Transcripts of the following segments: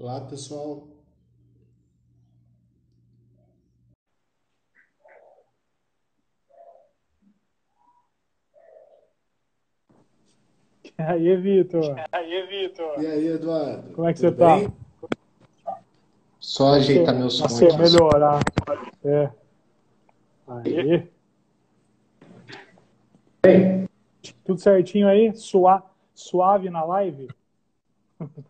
Olá, pessoal. E aí, Vitor? E aí, Vitor? E aí, Eduardo? Como é que Tudo você bem? tá? Só ajeitar meu som aqui. melhorar. É. Aí. Bem. Tudo certinho aí? Sua... Suave na live?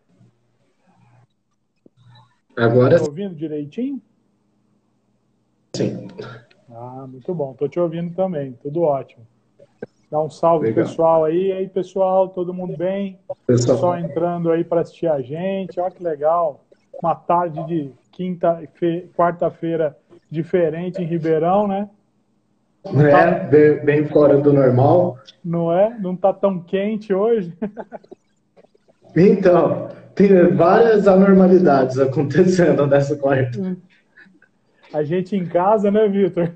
Agora Tá ouvindo direitinho? Sim. Ah, muito bom. Tô te ouvindo também. Tudo ótimo. Dá um salve Legal. pessoal aí. E aí, pessoal, todo mundo bem? Pessoal. Só entrando aí para assistir a gente. Olha que legal. Uma tarde de quinta, fe... quarta-feira diferente em Ribeirão, né? Não é? Bem, bem fora do normal. Não é? Não tá tão quente hoje. Então, tem várias anormalidades acontecendo nessa quarta. A gente em casa, né, Vitor?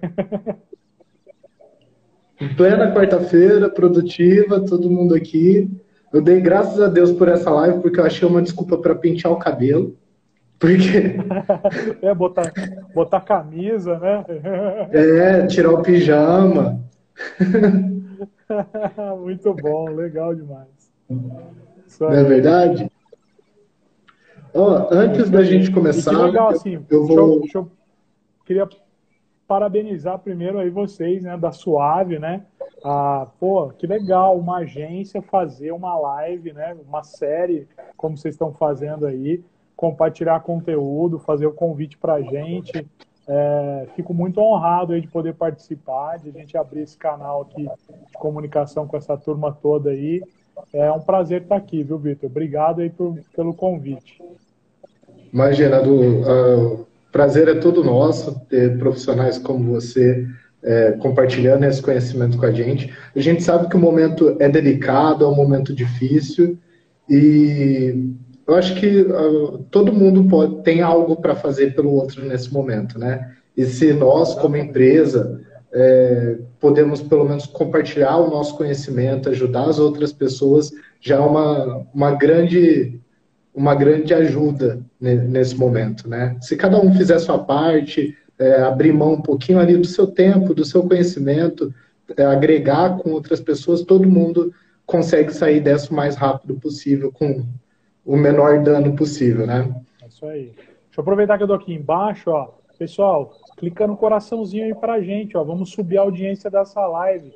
Em plena quarta-feira, produtiva, todo mundo aqui. Eu dei graças a Deus por essa live, porque eu achei uma desculpa para pentear o cabelo. Porque. É, botar, botar camisa, né? É, tirar o pijama. Muito bom, legal demais. Não é verdade? Ó, antes da gente começar, que legal, assim, eu vou. Deixa eu, deixa eu, queria parabenizar primeiro aí vocês, né, da Suave, né? Ah, pô, que legal, uma agência fazer uma live, né? Uma série, como vocês estão fazendo aí, compartilhar conteúdo, fazer o convite para a gente. É, fico muito honrado aí de poder participar, de a gente abrir esse canal aqui de comunicação com essa turma toda aí. É um prazer estar aqui, viu, Vitor? Obrigado aí por, pelo convite. Imagina, do, uh, prazer é todo nosso ter profissionais como você é, compartilhando esse conhecimento com a gente. A gente sabe que o momento é delicado, é um momento difícil e eu acho que uh, todo mundo pode, tem algo para fazer pelo outro nesse momento, né? E se nós, como empresa, é, podemos pelo menos compartilhar o nosso conhecimento, ajudar as outras pessoas, já é uma, uma grande uma grande ajuda nesse momento, né? Se cada um fizer sua parte, é, abrir mão um pouquinho ali do seu tempo, do seu conhecimento, é, agregar com outras pessoas, todo mundo consegue sair dessa o mais rápido possível, com o menor dano possível, né? É isso aí. Deixa eu aproveitar que eu tô aqui embaixo, ó. Pessoal, clica no coraçãozinho aí pra gente, ó. Vamos subir a audiência dessa live.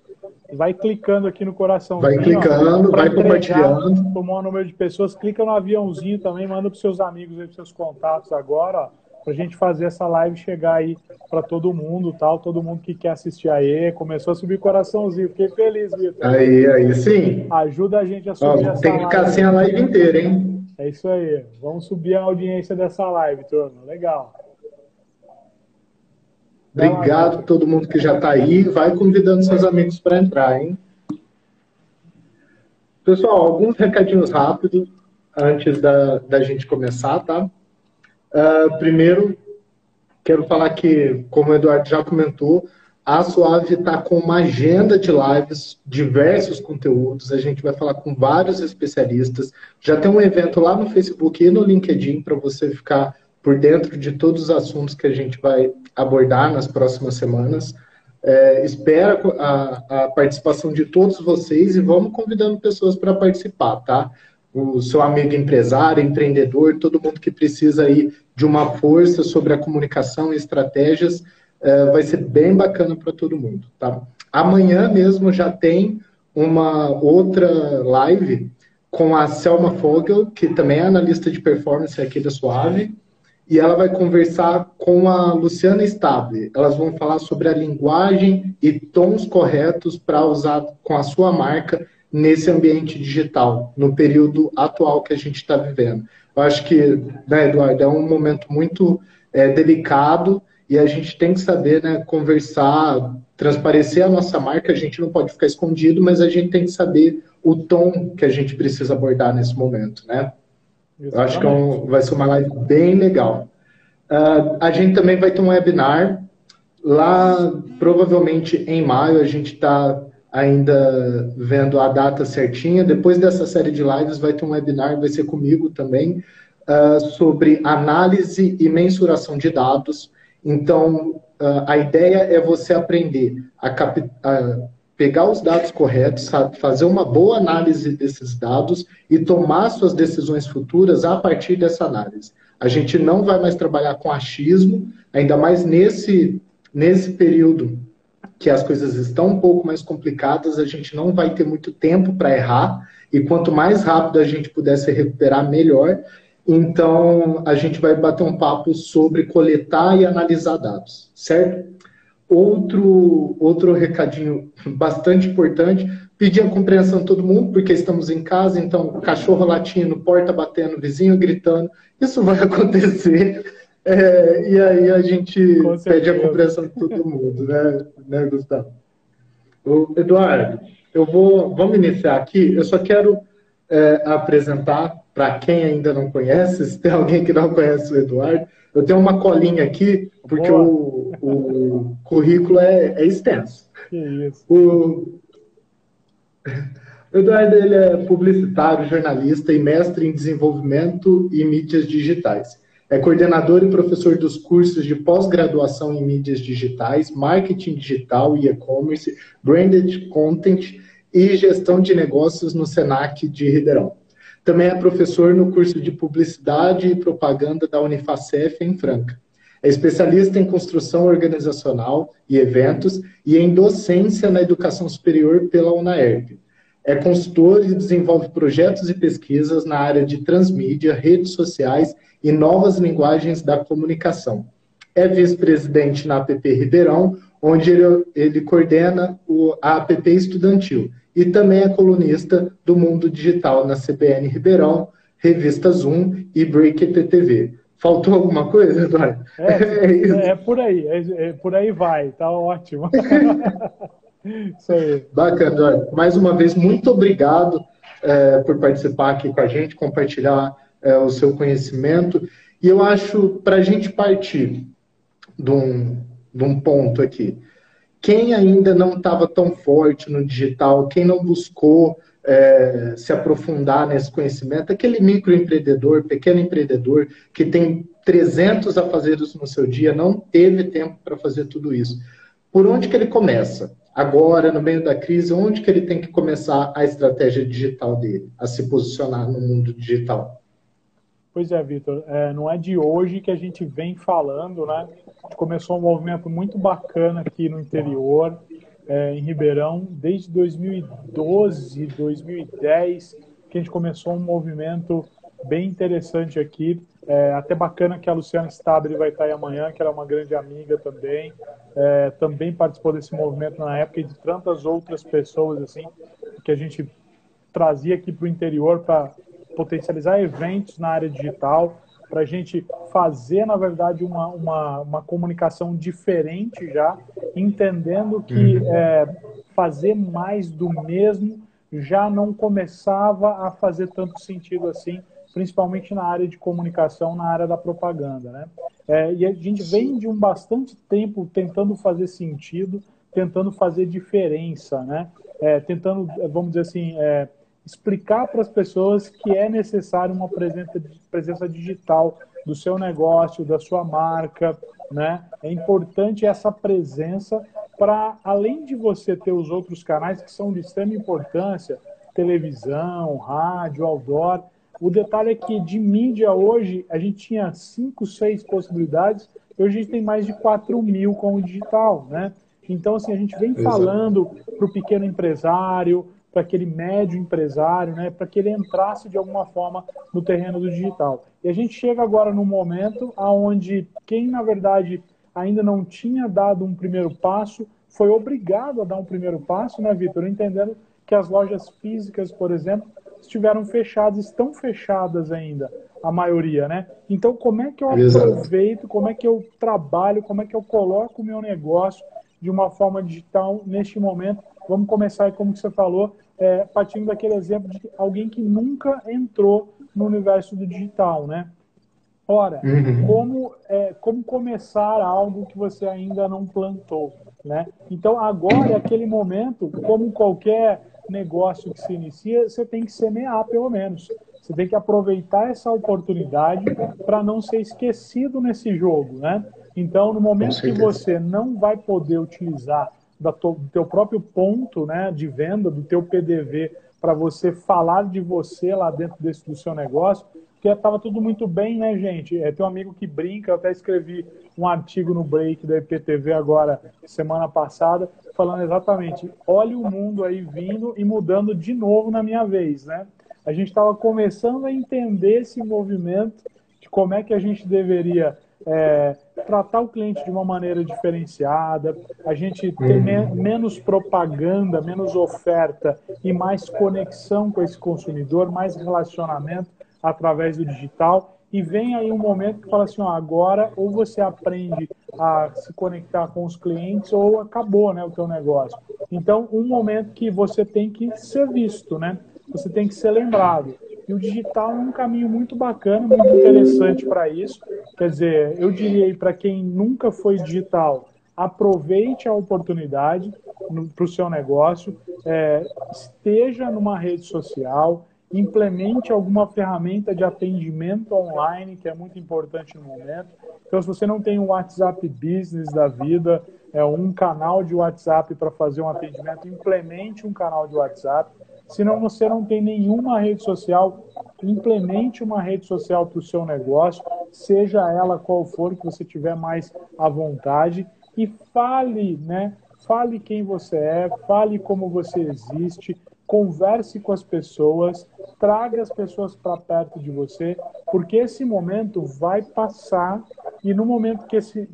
Vai clicando aqui no coraçãozinho. Vai clicando, ó, vai compartilhando. Tomar o número de pessoas, clica no aviãozinho também, manda pros seus amigos aí, pros seus contatos agora, ó. Pra gente fazer essa live chegar aí para todo mundo, tal, todo mundo que quer assistir aí. Começou a subir coraçãozinho, fiquei feliz, Vitor. Aí, aí sim. Ajuda a gente a subir ó, essa Tem que ficar live. assim a live inteira, hein? É isso aí. Vamos subir a audiência dessa live, turma. Legal. Obrigado a todo mundo que já está aí. Vai convidando seus amigos para entrar, hein? Pessoal, alguns recadinhos rápidos antes da, da gente começar, tá? Uh, primeiro, quero falar que, como o Eduardo já comentou, a Suave está com uma agenda de lives, diversos conteúdos. A gente vai falar com vários especialistas. Já tem um evento lá no Facebook e no LinkedIn para você ficar por dentro de todos os assuntos que a gente vai abordar nas próximas semanas. É, espera a, a, participação de todos vocês e vamos convidando pessoas para participar, tá? O seu amigo empresário, empreendedor, todo mundo que precisa aí de uma força sobre a comunicação e estratégias, é, vai ser bem bacana para todo mundo, tá? Amanhã mesmo já tem uma outra live com a Selma Fogel, que também é analista de performance aqui da Suave, e ela vai conversar com a Luciana Stable. Elas vão falar sobre a linguagem e tons corretos para usar com a sua marca nesse ambiente digital, no período atual que a gente está vivendo. Eu acho que, né, Eduardo, é um momento muito é, delicado e a gente tem que saber né, conversar, transparecer a nossa marca. A gente não pode ficar escondido, mas a gente tem que saber o tom que a gente precisa abordar nesse momento, né? Exatamente. Acho que é um, vai ser uma live bem legal. Uh, a gente também vai ter um webinar lá, provavelmente em maio. A gente está ainda vendo a data certinha. Depois dessa série de lives, vai ter um webinar, vai ser comigo também, uh, sobre análise e mensuração de dados. Então, uh, a ideia é você aprender a, a pegar os dados corretos, fazer uma boa análise desses dados e tomar suas decisões futuras a partir dessa análise. A gente não vai mais trabalhar com achismo, ainda mais nesse, nesse período que as coisas estão um pouco mais complicadas, a gente não vai ter muito tempo para errar, e quanto mais rápido a gente puder se recuperar, melhor. Então, a gente vai bater um papo sobre coletar e analisar dados, certo? Outro, outro recadinho bastante importante, pedir a compreensão de todo mundo, porque estamos em casa, então cachorro latindo, porta batendo, vizinho gritando, isso vai acontecer. É, e aí a gente pede a compreensão de todo mundo, né, né Gustavo? Eduardo, eu vou, vamos iniciar aqui. Eu só quero é, apresentar para quem ainda não conhece, se tem alguém que não conhece o Eduardo, eu tenho uma colinha aqui, porque o, o, currículo é, é extenso. Que isso. O, o Eduardo ele é publicitário, jornalista e mestre em desenvolvimento e mídias digitais. É coordenador e professor dos cursos de pós-graduação em mídias digitais, marketing digital e e-commerce, branded content e gestão de negócios no Senac de Ribeirão. Também é professor no curso de Publicidade e Propaganda da Unifacef em Franca. É especialista em construção organizacional e eventos e em docência na educação superior pela UNAERP. É consultor e desenvolve projetos e pesquisas na área de transmídia, redes sociais e novas linguagens da comunicação. É vice-presidente na APP Ribeirão, onde ele, ele coordena o, a APP estudantil e também é colunista do Mundo Digital na CBN Ribeirão, Revista Zoom e Break TV. Faltou alguma coisa, Eduardo? É, é, é por aí, é, é, por aí vai, tá ótimo. Isso aí. Bacana, Eduardo. Mais uma vez, muito obrigado é, por participar aqui com a gente, compartilhar é, o seu conhecimento. E eu acho, para a gente partir de um, de um ponto aqui, quem ainda não estava tão forte no digital, quem não buscou é, se aprofundar nesse conhecimento, aquele microempreendedor, pequeno empreendedor, que tem 300 afazeres no seu dia, não teve tempo para fazer tudo isso. Por onde que ele começa? Agora, no meio da crise, onde que ele tem que começar a estratégia digital dele, a se posicionar no mundo digital? Pois é, Vitor, é, não é de hoje que a gente vem falando, né? A gente começou um movimento muito bacana aqui no interior, é, em Ribeirão, desde 2012, 2010, que a gente começou um movimento bem interessante aqui. É, até bacana que a Luciana Stabile vai estar aí amanhã, que ela é uma grande amiga também. É, também participou desse movimento na época e de tantas outras pessoas assim que a gente trazia aqui para o interior para potencializar eventos na área digital, para a gente fazer, na verdade, uma, uma, uma, comunicação diferente já, entendendo que uhum. é, fazer mais do mesmo já não começava a fazer tanto sentido assim, principalmente na área de comunicação, na área da propaganda. Né? É, e a gente vem de um bastante tempo tentando fazer sentido, tentando fazer diferença, né? É, tentando, vamos dizer assim, é, explicar para as pessoas que é necessário uma presença, presença digital do seu negócio, da sua marca, né? É importante essa presença para, além de você ter os outros canais que são de extrema importância, televisão, rádio, outdoor, o detalhe é que de mídia hoje a gente tinha cinco, seis possibilidades, hoje a gente tem mais de 4 mil com o digital, né? Então, assim, a gente vem falando para o pequeno empresário, para aquele médio empresário, né, para que ele entrasse de alguma forma no terreno do digital. E a gente chega agora num momento aonde quem na verdade ainda não tinha dado um primeiro passo foi obrigado a dar um primeiro passo, né, Vitor? Entendendo que as lojas físicas, por exemplo, estiveram fechadas, estão fechadas ainda, a maioria, né? Então, como é que eu aproveito, como é que eu trabalho, como é que eu coloco o meu negócio de uma forma digital neste momento Vamos começar, como você falou, é, partindo daquele exemplo de alguém que nunca entrou no universo do digital, né? Ora, uhum. como, é, como começar algo que você ainda não plantou, né? Então, agora é aquele momento, como qualquer negócio que se inicia, você tem que semear, pelo menos. Você tem que aproveitar essa oportunidade para não ser esquecido nesse jogo, né? Então, no momento que você não vai poder utilizar do teu próprio ponto né, de venda, do teu PDV, para você falar de você lá dentro desse, do seu negócio, porque estava tudo muito bem, né, gente? É, tem um amigo que brinca, eu até escrevi um artigo no break da IPTV agora, semana passada, falando exatamente, olha o mundo aí vindo e mudando de novo na minha vez, né? A gente estava começando a entender esse movimento de como é que a gente deveria é, tratar o cliente de uma maneira diferenciada, a gente ter me menos propaganda, menos oferta e mais conexão com esse consumidor, mais relacionamento através do digital. E vem aí um momento que fala assim, ó, agora ou você aprende a se conectar com os clientes ou acabou, né, o teu negócio. Então, um momento que você tem que ser visto, né? Você tem que ser lembrado. E o digital é um caminho muito bacana, muito interessante para isso. Quer dizer, eu diria para quem nunca foi digital, aproveite a oportunidade para o seu negócio, é, esteja numa rede social, implemente alguma ferramenta de atendimento online, que é muito importante no momento. Então, se você não tem um WhatsApp Business da vida, é um canal de WhatsApp para fazer um atendimento, implemente um canal de WhatsApp. Se não você não tem nenhuma rede social, implemente uma rede social para o seu negócio, seja ela qual for que você tiver mais à vontade e fale, né? Fale quem você é, fale como você existe, converse com as pessoas, traga as pessoas para perto de você, porque esse momento vai passar e no momento que esse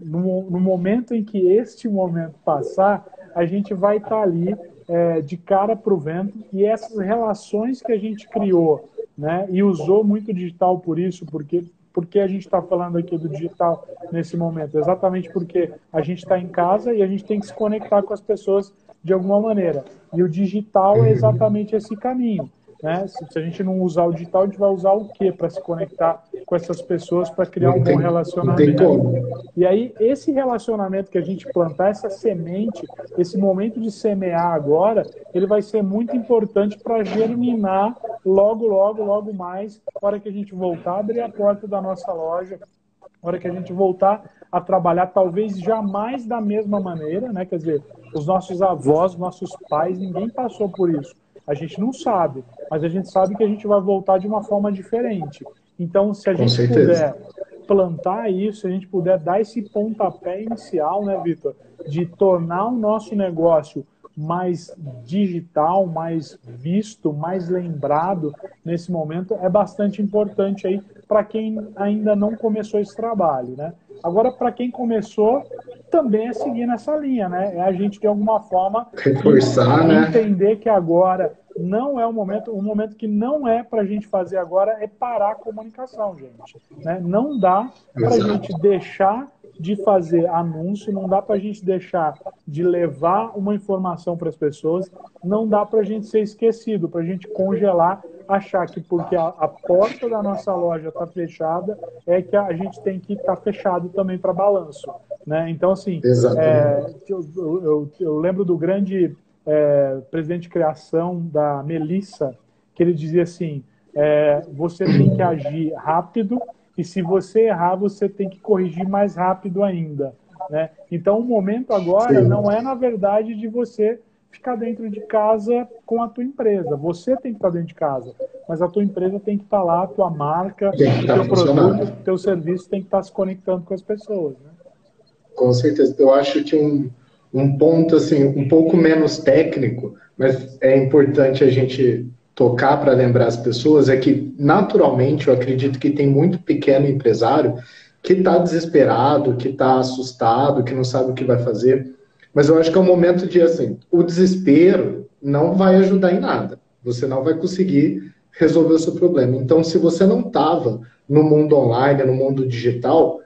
no, no momento em que este momento passar, a gente vai estar tá ali é, de cara para o vento e essas relações que a gente criou, né, e usou muito digital por isso, porque porque a gente está falando aqui do digital nesse momento? Exatamente porque a gente está em casa e a gente tem que se conectar com as pessoas de alguma maneira. E o digital é uhum. exatamente esse caminho. Né? Se, se, a gente não usar o digital, a gente vai usar o que para se conectar com essas pessoas para criar não um tem, bom relacionamento? E aí, esse relacionamento que a gente plantar, essa semente, esse momento de semear agora, ele vai ser muito importante para germinar logo, logo, logo mais, na hora que a gente voltar a abrir a porta da nossa loja, na hora que a gente voltar a trabalhar, talvez jamais da mesma maneira, né? Quer dizer, os nossos avós, nossos pais, ninguém passou por isso. A gente não sabe, mas a gente sabe que a gente vai voltar de uma forma diferente. Então, se a gente puder plantar isso, se a gente puder dar esse pontapé inicial, né, Vitor, de tornar o nosso negócio mais digital, mais visto, mais lembrado nesse momento, é bastante importante aí para quem ainda não começou esse trabalho, né? Agora, para quem começou, também é seguir nessa linha, né? É a gente, de alguma forma, Reforçar, né? entender que agora não é o momento, o momento que não é para a gente fazer agora é parar a comunicação, gente. Né? Não dá para a gente deixar de fazer anúncio, não dá para a gente deixar de levar uma informação para as pessoas, não dá para a gente ser esquecido, para a gente congelar, achar que porque a, a porta da nossa loja está fechada, é que a gente tem que estar tá fechado também para balanço. Né? Então, assim, é, eu, eu, eu, lembro do grande é, presidente de criação da Melissa, que ele dizia assim: é, você tem que agir rápido e se você errar, você tem que corrigir mais rápido ainda. Né? Então, o momento agora Sim. não é, na verdade, de você ficar dentro de casa com a tua empresa. Você tem que estar dentro de casa, mas a tua empresa tem que estar lá, a tua marca, o teu produto, o teu serviço tem que estar se conectando com as pessoas. Né? Com certeza. Eu acho que um, um ponto assim um pouco menos técnico, mas é importante a gente tocar para lembrar as pessoas é que naturalmente eu acredito que tem muito pequeno empresário que está desesperado, que está assustado, que não sabe o que vai fazer. Mas eu acho que é um momento de assim, o desespero não vai ajudar em nada. Você não vai conseguir resolver o seu problema. Então, se você não estava no mundo online, no mundo digital,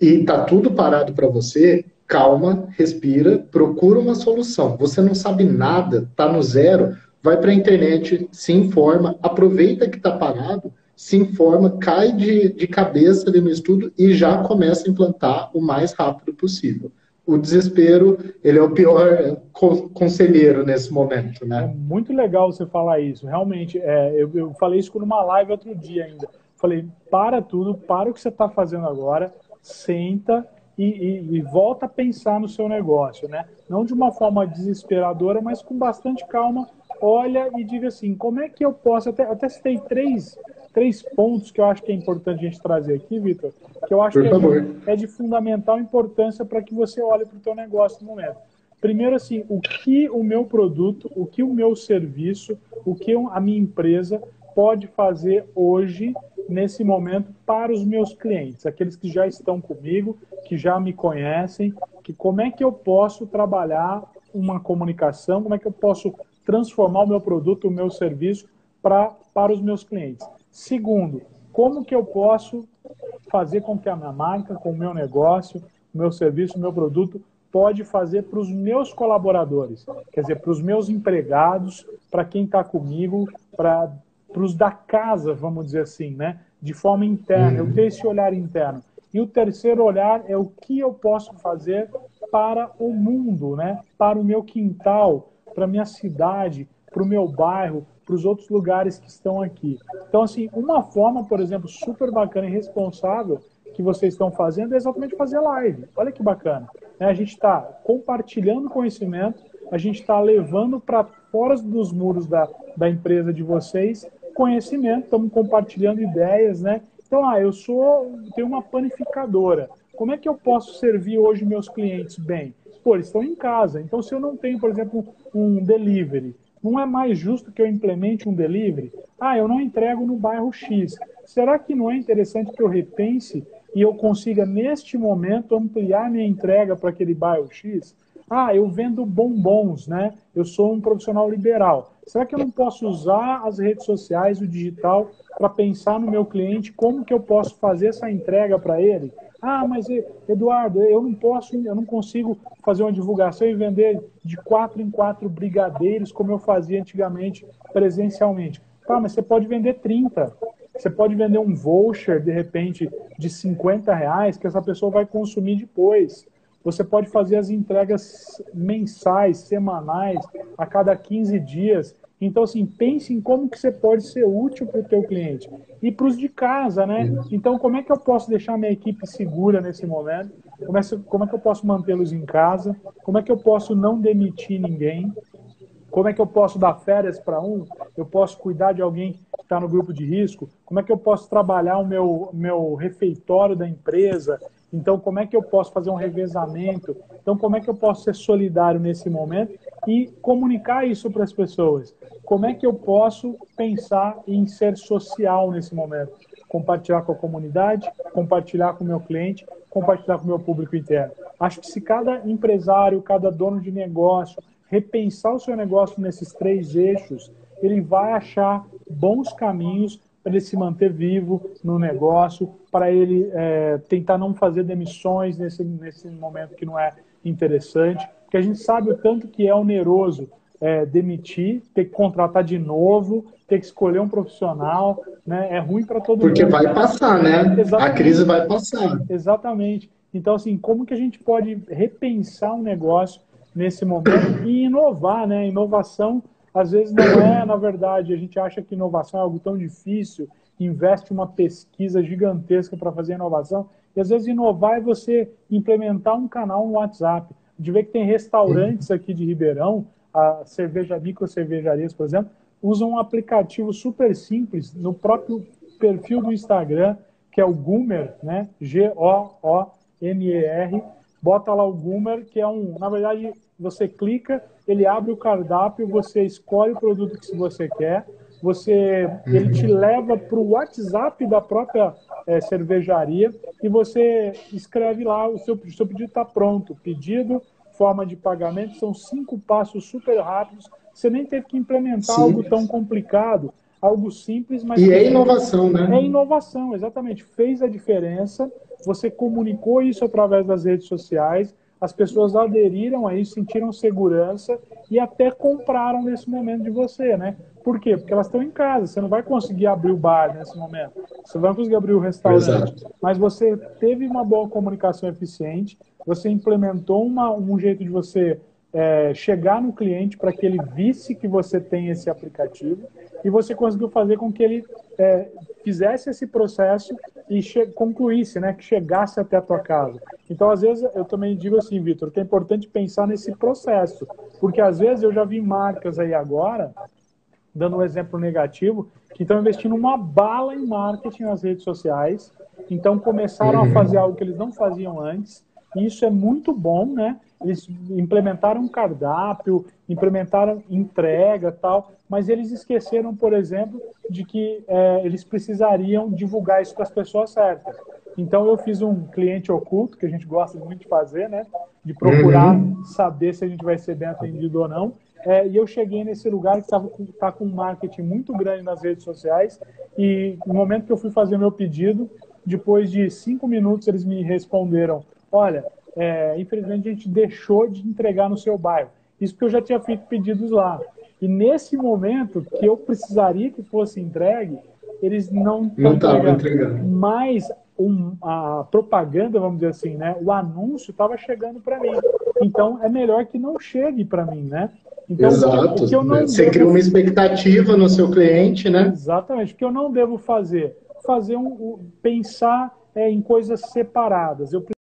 e está tudo parado para você, calma, respira, procura uma solução. Você não sabe nada, está no zero, vai para a internet, se informa, aproveita que está parado, se informa, cai de, de cabeça ali no estudo e já começa a implantar o mais rápido possível. o desespero ele é o pior conselheiro nesse momento, né? É muito legal você falar isso. Realmente, é, eu, eu, falei isso numa live outro dia ainda. Falei, para tudo, para o que você está fazendo agora, senta e, e, e, volta a pensar no seu negócio, né? Não de uma forma desesperadora, mas com bastante calma. Olha e diga assim, como é que eu posso... Até, até citei três três pontos que eu acho que é importante a gente trazer aqui, Vitor, que eu acho Por que é de, é de, fundamental importância para que você olhe para o teu negócio no momento. Primeiro, assim, o que o meu produto, o que o meu serviço, o que a minha empresa pode fazer hoje, nesse momento, para os meus clientes, aqueles que já estão comigo, que já me conhecem, que como é que eu posso trabalhar uma comunicação, como é que eu posso transformar o meu produto, o meu serviço pra, para os meus clientes. Segundo, como que eu posso fazer com que a minha marca, com o meu negócio, o meu serviço, o meu produto, pode fazer para os meus colaboradores, quer dizer, para os meus empregados, para quem está comigo, para os da casa, vamos dizer assim, né? De forma interna, eu ter esse olhar interno. E o terceiro olhar é o que eu posso fazer para o mundo, né? Para o meu quintal, para minha cidade, para o meu bairro, para os outros lugares que estão aqui. Então, assim, uma forma, por exemplo, super bacana e responsável que vocês estão fazendo é exatamente fazer live. Olha que bacana. Né? A gente está compartilhando conhecimento, a gente está levando para fora dos muros da, da empresa de vocês conhecimento, estamos compartilhando ideias, né? Então, ah, eu sou, tenho uma panificadora. Como é que eu posso servir hoje meus clientes bem? Pô, eles estão em casa. Então, se eu não tenho, por exemplo, um delivery, não é mais justo que eu implemente um delivery? Ah, eu não entrego no bairro X. Será que não é interessante que eu repense e eu consiga, neste momento, ampliar minha entrega para aquele bairro X? Ah, eu vendo bombons, né? Eu sou um profissional liberal. Será que eu não posso usar as redes sociais, o digital, para pensar no meu cliente, como que eu posso fazer essa entrega para ele? Ah, mas Eduardo, eu não posso, eu não consigo fazer uma divulgação e vender de quatro em quatro brigadeiros como eu fazia antigamente presencialmente. Tá, mas você pode vender 30. Você pode vender um voucher, de repente, de 50 reais, que essa pessoa vai consumir depois. Você pode fazer as entregas mensais, semanais, a cada 15 dias. Então, assim, pense em como que você pode ser útil para o teu cliente. E para os de casa, né? Então, como é que eu posso deixar minha equipe segura nesse momento? Como é, como é que eu posso mantê-los em casa? Como é que eu posso não demitir ninguém? Como é que eu posso dar férias para um? Eu posso cuidar de alguém que está no grupo de risco? Como é que eu posso trabalhar o meu, meu refeitório da empresa? Então, como é que eu posso fazer um revezamento? Então, como é que eu posso ser solidário nesse momento e comunicar isso para as pessoas? Como é que eu posso pensar em ser social nesse momento? Compartilhar com a comunidade, compartilhar com o meu cliente, compartilhar com o meu público interno. Acho que se cada empresário, cada dono de negócio repensar o seu negócio nesses três eixos, ele vai achar bons caminhos para ele se manter vivo no negócio, para ele é, tentar não fazer demissões nesse, nesse momento que não é interessante, porque a gente sabe o tanto que é oneroso é, demitir, ter que contratar de novo, ter que escolher um profissional, né? É ruim para todo porque mundo. Porque vai passar, né? Exatamente. A crise vai passar. Exatamente. Então, assim, como que a gente pode repensar um negócio nesse momento e inovar, né? Inovação às vezes não é, na verdade, a gente acha que inovação é algo tão difícil, investe uma pesquisa gigantesca para fazer inovação, e às vezes inovar é você implementar um canal no WhatsApp. Gente vê que tem restaurantes aqui de Ribeirão, a cerveja micro cervejarias, por exemplo, usam um aplicativo super simples no próprio perfil do Instagram, que é o Goomer, né? G-O-O-M-E-R. Bota lá o Goomer, que é um, na verdade, você clica, ele abre o cardápio, você escolhe o produto que você quer, você ele te leva para o WhatsApp da própria é, cervejaria e você escreve lá o seu, seu pedido está pronto, pedido, forma de pagamento, são cinco passos super rápidos. Você nem teve que implementar Sim. algo tão complicado, algo simples, mas e é inovação, né? É inovação, exatamente. Fez a diferença. Você comunicou isso através das redes sociais as pessoas aderiram a isso, sentiram segurança e até compraram nesse momento de você, né? Por quê? Porque elas estão em casa, você não vai conseguir abrir o bar nesse momento, você vai conseguir abrir o restaurante, Exato. mas você teve uma boa comunicação eficiente, você implementou uma, um jeito de você é, chegar no cliente para que ele visse que você tem esse aplicativo e você conseguiu fazer com que ele é, fizesse esse processo e concluísse, né, que chegasse até a tua casa. Então, às vezes, eu também digo assim, Vitor, que é importante pensar nesse processo, porque às vezes eu já vi marcas aí agora, dando um exemplo negativo, que estão investindo uma bala em marketing nas redes sociais, então começaram a fazer algo que eles não faziam antes, e isso é muito bom, né? Eles implementaram um cardápio, implementaram entrega tal, mas eles esqueceram, por exemplo, de que é, eles precisariam divulgar isso para as pessoas certas. Então eu fiz um cliente oculto, que a gente gosta muito de fazer, né? De procurar uhum. saber se a gente vai ser bem atendido ou não. É, e eu cheguei nesse lugar que estava com, tá com um marketing muito grande nas redes sociais. E no momento que eu fui fazer meu pedido, depois de cinco minutos eles me responderam: Olha, é, infelizmente a gente deixou de entregar no seu bairro. Isso porque eu já tinha feito pedidos lá. E nesse momento que eu precisaria que fosse entregue, eles não não estavam entregando. Mas um, a propaganda, vamos dizer assim, né? O anúncio estava chegando para mim. Então é melhor que não chegue para mim, né? Então, Exato. O que eu não Você devo... cria uma expectativa no seu cliente, né? Exatamente. O que eu não devo fazer? Fazer um, um pensar é, em coisas separadas. Eu preciso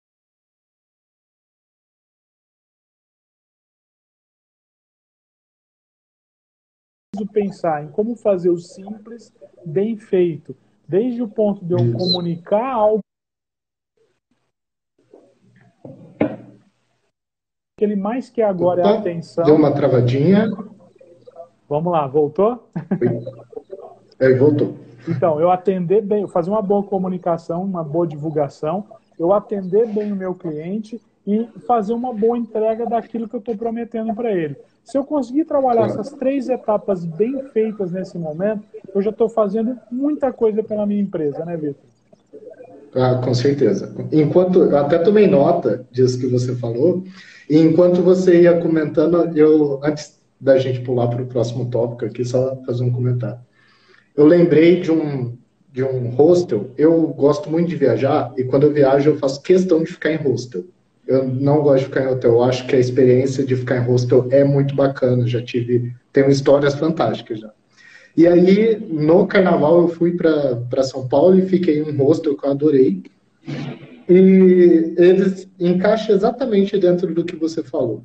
pensar em como fazer o simples bem feito, desde o ponto de eu Isso. comunicar algo que ele mais quer agora Opa, é a atenção. Deu uma travadinha. Vamos lá, voltou? É, voltou. Então, eu atender bem, eu fazer uma boa comunicação, uma boa divulgação, eu atender bem o meu cliente e fazer uma boa entrega daquilo que eu estou prometendo para ele. Se eu conseguir trabalhar essas três etapas bem feitas nesse momento, eu já estou fazendo muita coisa pela minha empresa, né, Vitor? Ah, com certeza. Enquanto eu até tomei nota disso que você falou, e enquanto você ia comentando, eu antes da gente pular para o próximo tópico aqui, só fazer um comentário. Eu lembrei de um de um hostel. Eu gosto muito de viajar e quando eu viajo eu faço questão de ficar em hostel. Eu não gosto de ficar em hotel. Eu acho que a experiência de ficar em hostel é muito bacana. Já tive, tenho histórias fantásticas já. E aí, no carnaval, eu fui para São Paulo e fiquei em um hostel que eu adorei. E eles encaixam exatamente dentro do que você falou.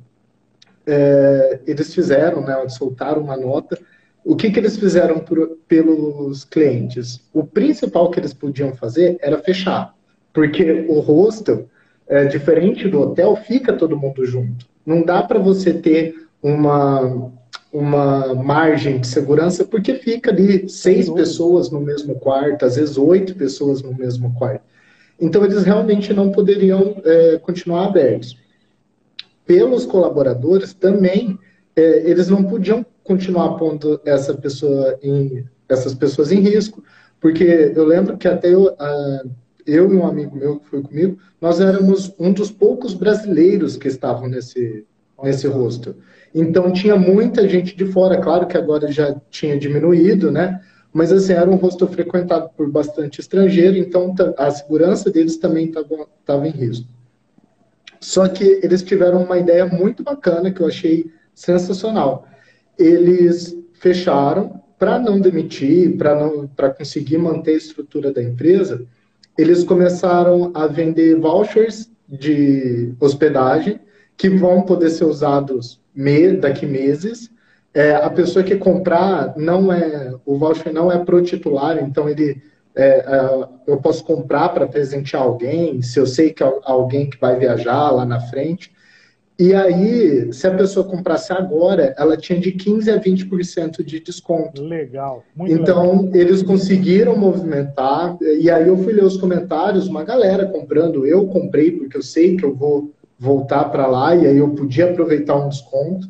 É, eles fizeram, né, soltaram uma nota. O que, que eles fizeram por, pelos clientes? O principal que eles podiam fazer era fechar, porque o hostel é, diferente do hotel, fica todo mundo junto. Não dá para você ter uma, uma margem de segurança, porque fica ali seis pessoas no mesmo quarto, às vezes oito pessoas no mesmo quarto. Então, eles realmente não poderiam é, continuar abertos. Pelos colaboradores, também, é, eles não podiam continuar pondo essa pessoa em, essas pessoas em risco, porque eu lembro que até eu, a, eu e um amigo meu que foi comigo, nós éramos um dos poucos brasileiros que estavam nesse, nesse hostel. Então tinha muita gente de fora, claro que agora já tinha diminuído, né? Mas assim, era um hostel frequentado por bastante estrangeiro, então a segurança deles também estava em risco. Só que eles tiveram uma ideia muito bacana que eu achei sensacional. Eles fecharam para não demitir, para não para conseguir manter a estrutura da empresa eles começaram a vender vouchers de hospedagem que vão poder ser usados me, daqui meses. É, a pessoa que comprar não é o voucher não é pro titular, então ele é, é, eu posso comprar para presentear alguém, se eu sei que é alguém que vai viajar lá na frente. E aí, se a pessoa comprasse agora, ela tinha de 15% a 20% de desconto. Legal. então, legal. eles conseguiram movimentar. E aí eu fui ler os comentários, uma galera comprando. Eu comprei porque eu sei que eu vou voltar para lá e aí eu podia aproveitar um desconto.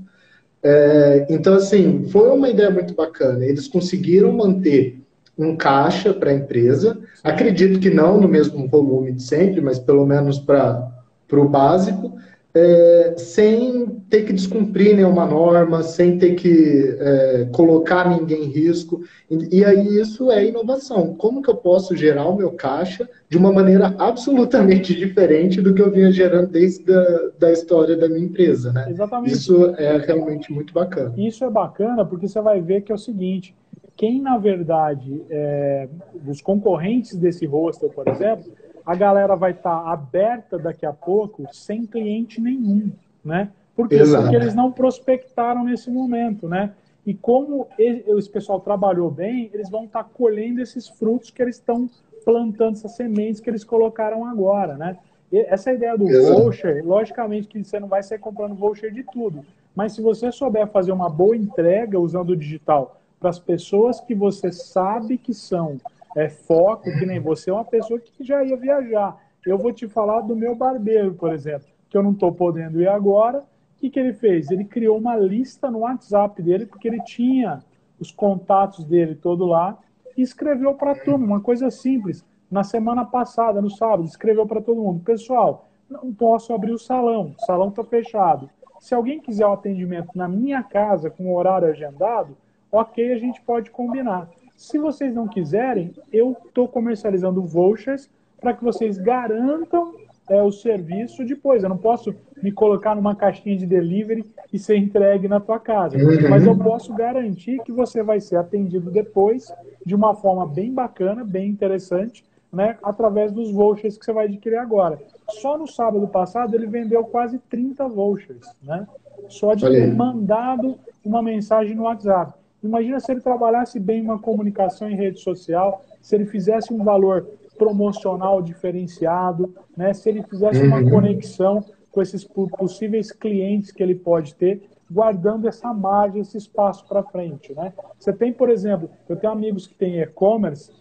É, então, assim, foi uma ideia muito bacana. Eles conseguiram manter um caixa para a empresa. Acredito que não no mesmo volume de sempre, mas pelo menos para o básico é, sem ter que descumprir nenhuma norma, sem ter que é, colocar ninguém em risco. E, e, aí isso é inovação. Como que eu posso gerar o meu caixa de uma maneira absolutamente diferente do que eu vinha gerando desde a da história da minha empresa, né? Exatamente. Isso é realmente muito bacana. Isso é bacana porque você vai ver que é o seguinte, quem na verdade, é, os concorrentes desse hostel, por exemplo, a galera vai estar tá aberta daqui a pouco sem cliente nenhum, né? Por quê? Exato. Porque eles não prospectaram nesse momento, né? E como esse pessoal trabalhou bem, eles vão estar tá colhendo esses frutos que eles estão plantando, essas sementes que eles colocaram agora, né? E essa ideia do Exato. voucher, logicamente que você não vai sair comprando voucher de tudo, mas se você souber fazer uma boa entrega usando o digital para as pessoas que você sabe que são é, foco, que nem você é uma pessoa que já ia viajar. Eu vou te falar do meu barbeiro, por exemplo, que eu não estou podendo ir agora. O que, que ele fez? Ele criou uma lista no WhatsApp dele, porque ele tinha os contatos dele todo lá, e escreveu para a turma, uma coisa simples. Na semana passada, no sábado, escreveu para todo mundo: Pessoal, não posso abrir o salão, o salão está fechado. Se alguém quiser o um atendimento na minha casa com horário agendado, ok, a gente pode combinar. Se vocês não quiserem, eu estou comercializando vouchers para que vocês garantam é, o serviço depois. Eu não posso me colocar numa caixinha de delivery e ser entregue na tua casa. Uhum. Mas eu posso garantir que você vai ser atendido depois de uma forma bem bacana, bem interessante, né, através dos vouchers que você vai adquirir agora. Só no sábado passado ele vendeu quase 30 vouchers, né? Só de ter mandado uma mensagem no WhatsApp. Imagina se ele trabalhasse bem uma comunicação em rede social, se ele fizesse um valor promocional diferenciado, né? se ele fizesse uma uhum. conexão com esses possíveis clientes que ele pode ter, guardando essa margem, esse espaço para frente. Né? Você tem, por exemplo, eu tenho amigos que têm e-commerce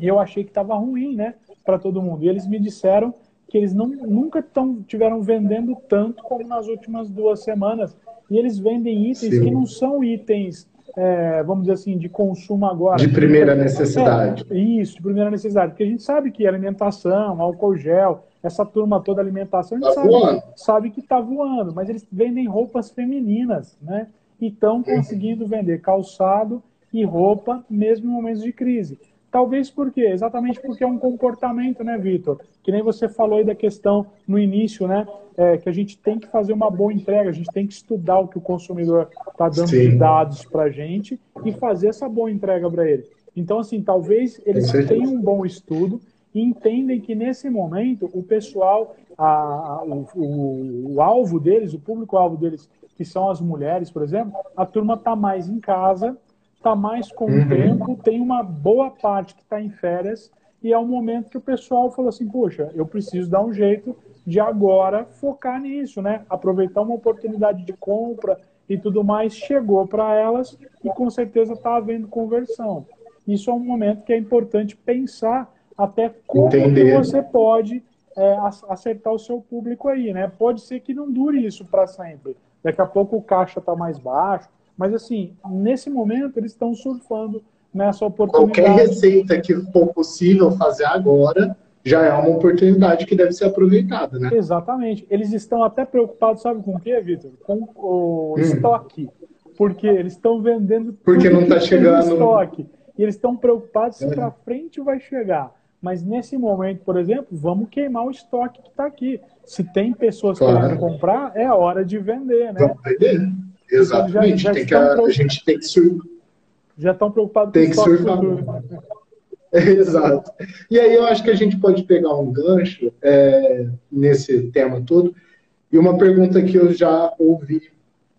e eu achei que estava ruim né, para todo mundo. E eles me disseram que eles não, nunca tão, tiveram vendendo tanto como nas últimas duas semanas. E eles vendem itens Sim. que não são itens é, vamos dizer assim, de consumo agora. De primeira necessidade. É, isso, de primeira necessidade. Porque a gente sabe que alimentação, álcool gel, essa turma toda alimentação, a gente tá sabe, sabe, que está voando, mas eles vendem roupas femininas, né? E estão conseguindo vender calçado e roupa mesmo em momentos de crise. Talvez por quê? Exatamente porque é um comportamento, né, Vitor? Que nem você falou aí da questão no início, né? É, que a gente tem que fazer uma boa entrega, a gente tem que estudar o que o consumidor está dando Sim. de dados para a gente e fazer essa boa entrega para ele. Então, assim, talvez eles tenham um bom estudo e entendem que nesse momento o pessoal, a, a, o, o, o alvo deles, o público-alvo deles, que são as mulheres, por exemplo, a turma está mais em casa está mais com o uhum. tempo, tem uma boa parte que está em férias, e é o momento que o pessoal falou assim, poxa, eu preciso dar um jeito de agora focar nisso, né? Aproveitar uma oportunidade de compra e tudo mais, chegou para elas e com certeza está havendo conversão. Isso é um momento que é importante pensar até como que você pode é, acertar o seu público aí, né? Pode ser que não dure isso para sempre. Daqui a pouco o caixa está mais baixo, mas, assim, nesse momento, eles estão surfando nessa oportunidade. Qualquer receita que for possível fazer agora já é uma oportunidade que deve ser aproveitada, né? Exatamente. Eles estão até preocupados, sabe com o quê, Vitor? Com o hum. estoque. Porque eles estão vendendo Porque não está chegando estoque. E eles estão preocupados se é. para frente vai chegar. Mas nesse momento, por exemplo, vamos queimar o estoque que está aqui. Se tem pessoas claro. querendo comprar, é hora de vender, né? Vamos vender. Exatamente. Já, já tem que, a, a, gente tem que sur... Já estão preocupados tem que surfar. Exato. E aí eu acho que a gente pode pegar um gancho é, nesse tema todo. E uma pergunta que eu já ouvi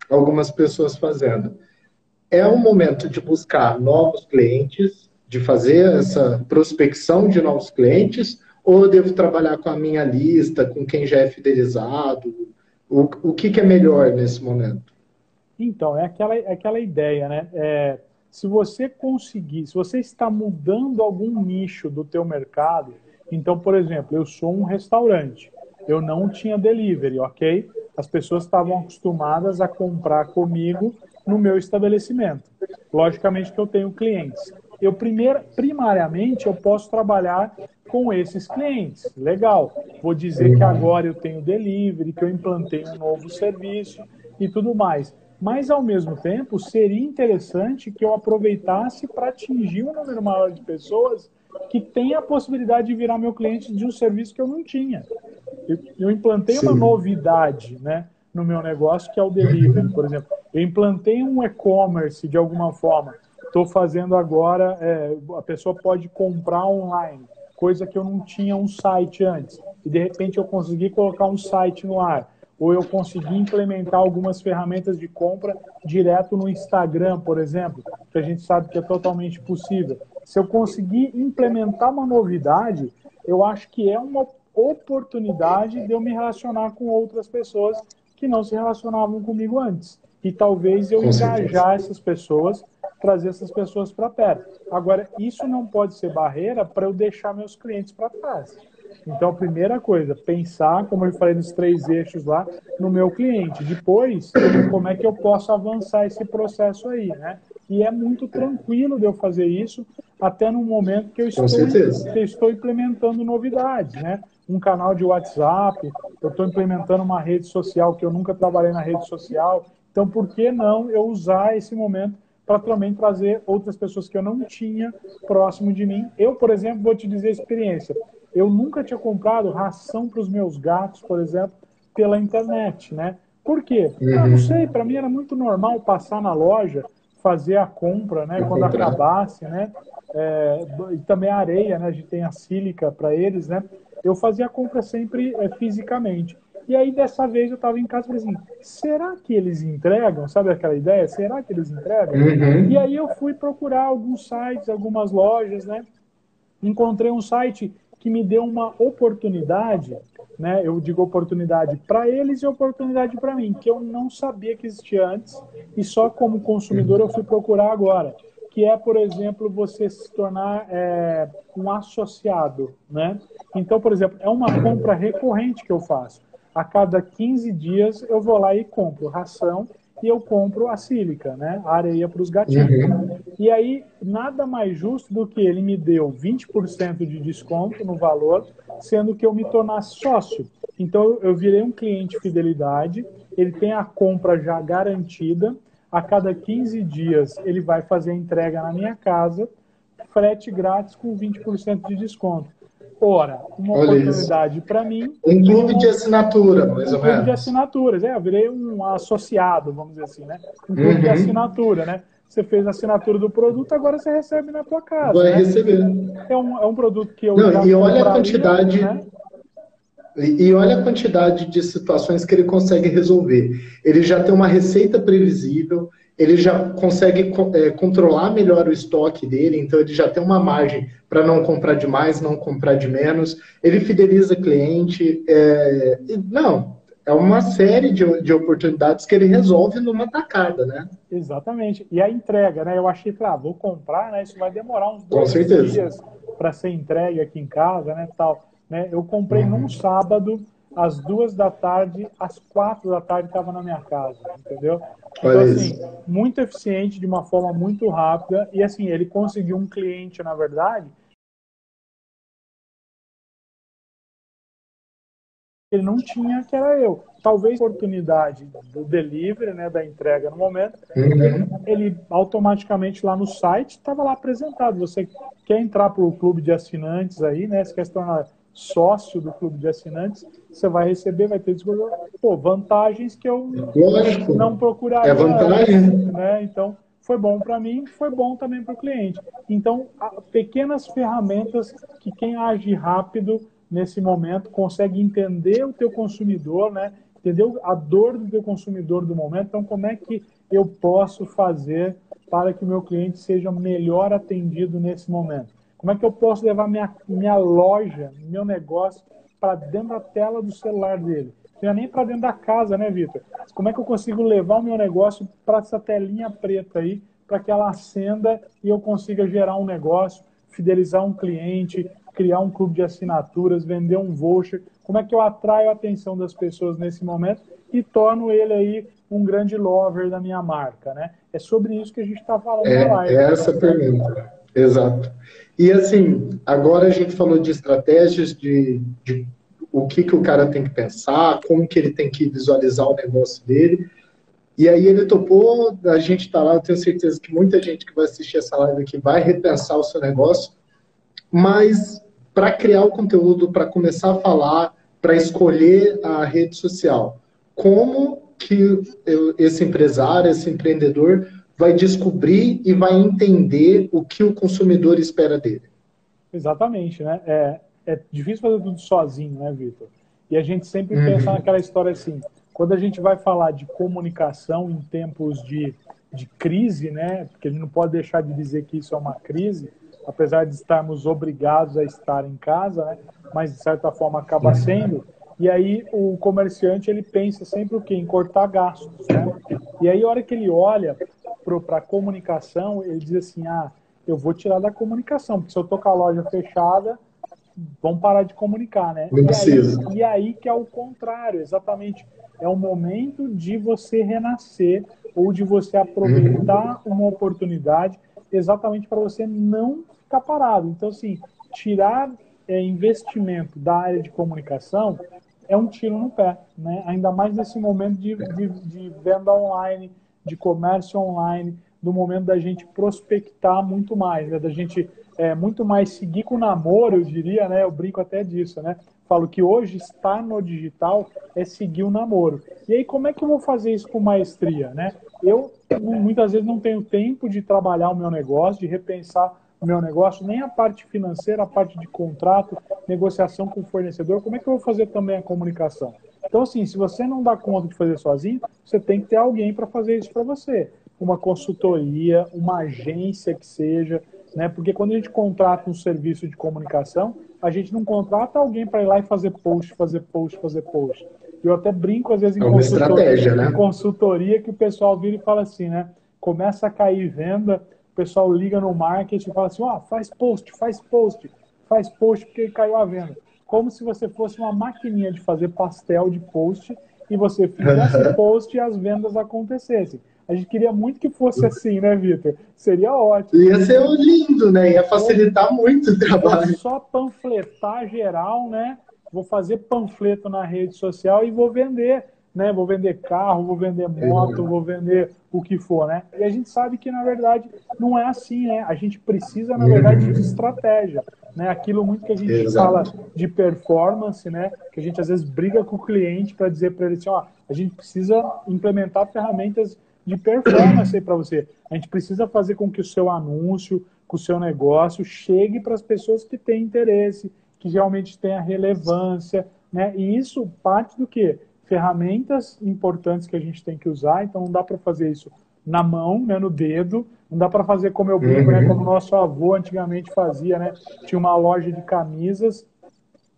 algumas pessoas fazendo. É o momento de buscar novos clientes, de fazer essa prospecção de novos clientes, ou eu devo trabalhar com a minha lista, com quem já é fidelizado? O, o que, que é melhor nesse momento? Então, é aquela, é aquela ideia, né? É, se você conseguir, se você está mudando algum nicho do teu mercado, então, por exemplo, eu sou um restaurante, eu não tinha delivery, ok? As pessoas estavam acostumadas a comprar comigo no meu estabelecimento. Logicamente que eu tenho clientes. Eu primeiro, primariamente, eu posso trabalhar com esses clientes. Legal. Vou dizer que agora eu tenho delivery, que eu implantei um novo serviço e tudo mais. Mas, ao mesmo tempo, seria interessante que eu aproveitasse para atingir um número maior de pessoas que tem a possibilidade de virar meu cliente de um serviço que eu não tinha. Eu, eu implantei Sim. uma novidade né, no meu negócio, que é o delivery, por exemplo. Eu implantei um e-commerce de alguma forma. Estou fazendo agora, é, a pessoa pode comprar online, coisa que eu não tinha um site antes. E de repente eu consegui colocar um site no ar. Ou eu consegui implementar algumas ferramentas de compra direto no Instagram, por exemplo, que a gente sabe que é totalmente possível. Se eu conseguir implementar uma novidade, eu acho que é uma oportunidade de eu me relacionar com outras pessoas que não se relacionavam comigo antes. E talvez eu engajar essas pessoas, trazer essas pessoas para perto. Agora, isso não pode ser barreira para eu deixar meus clientes para trás. Então, a primeira coisa, pensar, como eu falei nos três eixos lá, no meu cliente. Depois, como é que eu posso avançar esse processo aí, né? E é muito tranquilo de eu fazer isso, até no momento que eu estou, que eu estou implementando novidades, né? Um canal de WhatsApp, eu estou implementando uma rede social que eu nunca trabalhei na rede social. Então, por que não eu usar esse momento para também trazer outras pessoas que eu não tinha próximo de mim? Eu, por exemplo, vou te dizer a experiência. Eu nunca tinha comprado ração para os meus gatos, por exemplo, pela internet, né? Por quê? Uhum. Eu não sei, para mim era muito normal passar na loja, fazer a compra, né? Quando acabasse, né? É, e também a areia, né? A gente tem a sílica para eles, né? Eu fazia a compra sempre é, fisicamente. E aí, dessa vez, eu estava em casa e falei assim: será que eles entregam? Sabe aquela ideia? Será que eles entregam? Uhum. E aí, eu fui procurar alguns sites, algumas lojas, né? Encontrei um site que me deu uma oportunidade, né? Eu digo oportunidade para eles e oportunidade para mim, que eu não sabia que existia antes e só como consumidor eu fui procurar agora, que é, por exemplo, você se tornar é, um associado, né? Então, por exemplo, é uma compra recorrente que eu faço. A cada 15 dias eu vou lá e compro ração e eu compro a sílica, né? A areia para os gatinhos. Uhum. E aí, nada mais justo do que ele me deu 20% de desconto no valor, sendo que eu me tornasse sócio. Então, eu virei um cliente fidelidade, ele tem a compra já garantida, a cada 15 dias ele vai fazer a entrega na minha casa, frete grátis com 20% de desconto. Ora, uma Olha oportunidade para mim. Um clube de assinatura, mais ou menos. Um clube de assinaturas, é, eu virei um associado, vamos dizer assim, né? Um clube uhum. de assinatura, né? Você fez a assinatura do produto, agora você recebe na tua casa. Vai né? receber. É um, é um produto que eu. Não, e olha a quantidade. Né? E olha a quantidade de situações que ele consegue resolver. Ele já tem uma receita previsível, ele já consegue é, controlar melhor o estoque dele, então ele já tem uma margem para não comprar de mais, não comprar de menos. Ele fideliza cliente. É, não, é uma série de, de oportunidades que ele resolve numa tacada, né? Exatamente. E a entrega, né? Eu achei que, ah, vou comprar, né? Isso vai demorar uns dois dias para ser entregue aqui em casa, né? Tal. Né? Eu comprei uhum. num sábado às duas da tarde, às quatro da tarde estava na minha casa, entendeu? Então, assim, muito eficiente, de uma forma muito rápida, e assim, ele conseguiu um cliente, na verdade, ele não tinha, que era eu. Talvez a oportunidade do delivery, né, da entrega no momento, uhum. ele automaticamente lá no site estava lá apresentado. Você quer entrar para o clube de assinantes aí, né? Se quer se tornar sócio do clube de assinantes, você vai receber, vai ter pô, vantagens que eu Lógico. não procuraria. É vantagem. Né? Então, foi bom para mim, foi bom também para o cliente. Então, pequenas ferramentas que quem age rápido nesse momento consegue entender o teu consumidor, né? Entender a dor do teu consumidor do momento. Então, como é que eu posso fazer para que o meu cliente seja melhor atendido nesse momento? Como é que eu posso levar minha, minha loja, meu negócio, para dentro da tela do celular dele? Não é nem para dentro da casa, né, Vitor? Como é que eu consigo levar o meu negócio para essa telinha preta aí, para que ela acenda e eu consiga gerar um negócio, fidelizar um cliente, criar um clube de assinaturas, vender um voucher? Como é que eu atraio a atenção das pessoas nesse momento e torno ele aí um grande lover da minha marca, né? É sobre isso que a gente está falando é, na live. É essa a pergunta. Exato. E assim, agora a gente falou de estratégias, de, de o que, que o cara tem que pensar, como que ele tem que visualizar o negócio dele. E aí ele topou, a gente está lá, eu tenho certeza que muita gente que vai assistir essa live aqui vai repensar o seu negócio, mas para criar o conteúdo, para começar a falar, para escolher a rede social, como que esse empresário, esse empreendedor vai descobrir e vai entender o que o consumidor espera dele? Exatamente, né? É, é difícil fazer tudo sozinho, né, Vitor? E a gente sempre uhum. pensa naquela história assim, quando a gente vai falar de comunicação em tempos de, de crise, né, porque a gente não pode deixar de dizer que isso é uma crise, apesar de estarmos obrigados a estar em casa, né, mas de certa forma acaba sendo. E aí o comerciante ele pensa sempre o quê? Em cortar gastos, né? E aí a hora que ele olha para a comunicação, ele diz assim, ah, eu vou tirar da comunicação, porque se eu tô com a loja fechada, vão parar de comunicar, né? Não precisa. E aí, e aí que é o contrário, exatamente. É o momento de você renascer ou de você aproveitar uhum. uma oportunidade exatamente para você não ficar parado. Então, assim, tirar é, investimento da área de comunicação é um tiro no pé, né? Ainda mais nesse momento de, de, de venda online, de comércio online, do momento da gente prospectar muito mais, né? da gente é, muito mais seguir com o namoro, eu diria, né? Eu brinco até disso, né? Falo que hoje estar no digital é seguir o namoro. E aí, como é que eu vou fazer isso com maestria, né? Eu muitas vezes não tenho tempo de trabalhar o meu negócio, de repensar o meu negócio, nem a parte financeira, a parte de contrato, negociação com o fornecedor. Como é que eu vou fazer também a comunicação? Então, assim, se você não dá conta de fazer sozinho, você tem que ter alguém para fazer isso para você. Uma consultoria, uma agência que seja, né? Porque quando a gente contrata um serviço de comunicação, a gente não contrata alguém para ir lá e fazer post, fazer post, fazer post. Eu até brinco às vezes em, é consultoria, né? em consultoria que o pessoal vira e fala assim, né? Começa a cair venda, o pessoal liga no marketing e fala assim, ó, oh, faz post, faz post, faz post porque caiu a venda. Como se você fosse uma maquininha de fazer pastel de post e você fizesse post e as vendas acontecessem. A gente queria muito que fosse assim, né, Vitor? Seria ótimo. Ia ser lindo, né? Ia facilitar muito o trabalho. Só panfletar geral, né? Vou fazer panfleto na rede social e vou vender, né? Vou vender carro, vou vender moto, vou vender o que for, né? E a gente sabe que, na verdade, não é assim, né? A gente precisa, na verdade, de estratégia. Né? Aquilo muito que a gente Exato. fala de performance, né? Que a gente às vezes briga com o cliente para dizer para ele assim, ó, a gente precisa implementar ferramentas de performance para você. A gente precisa fazer com que o seu anúncio, que o seu negócio chegue para as pessoas que têm interesse, que realmente tenha relevância, né? E isso parte do que? Ferramentas importantes que a gente tem que usar, então não dá para fazer isso na mão, né, no dedo, não dá para fazer como eu brinco, né, uhum. né, como nosso avô antigamente fazia, né? Tinha uma loja de camisas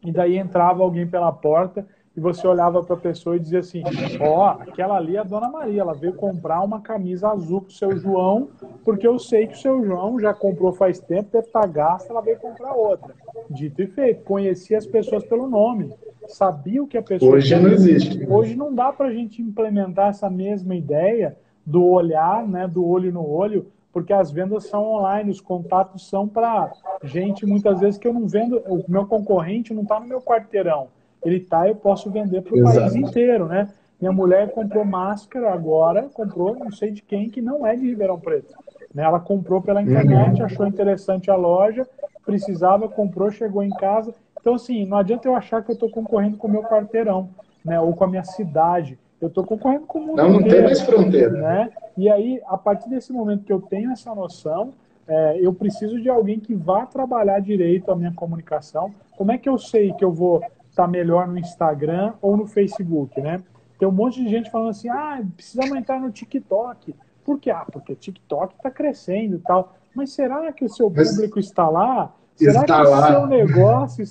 e daí entrava alguém pela porta e você olhava para a pessoa e dizia assim: Ó, oh, aquela ali é a Dona Maria, ela veio comprar uma camisa azul para o seu João, porque eu sei que o seu João já comprou faz tempo, deve estar tá gasta, ela veio comprar outra. Dito e feito, conhecia as pessoas pelo nome, sabia o que a pessoa. Hoje não existe. Hoje não dá para a gente implementar essa mesma ideia do olhar, né, do olho no olho, porque as vendas são online, os contatos são para gente muitas vezes que eu não vendo, o meu concorrente não está no meu quarteirão ele tá, eu posso vender para o país inteiro, né? Minha mulher comprou máscara agora, comprou não sei de quem, que não é de Ribeirão Preto. Né? Ela comprou pela internet, uhum. achou interessante a loja, precisava, comprou, chegou em casa. Então, assim, não adianta eu achar que eu estou concorrendo com o meu quarteirão, né? Ou com a minha cidade. Eu estou concorrendo com o mundo Não, não tem mais fronteira. Né? E aí, a partir desse momento que eu tenho essa noção, é, eu preciso de alguém que vá trabalhar direito a minha comunicação. Como é que eu sei que eu vou está melhor no Instagram ou no Facebook, né? Tem um monte de gente falando assim, ah, precisamos entrar no TikTok. Por quê? Ah, porque o TikTok está crescendo e tal. Mas será que o seu público está lá? Será está que lá. o seu negócio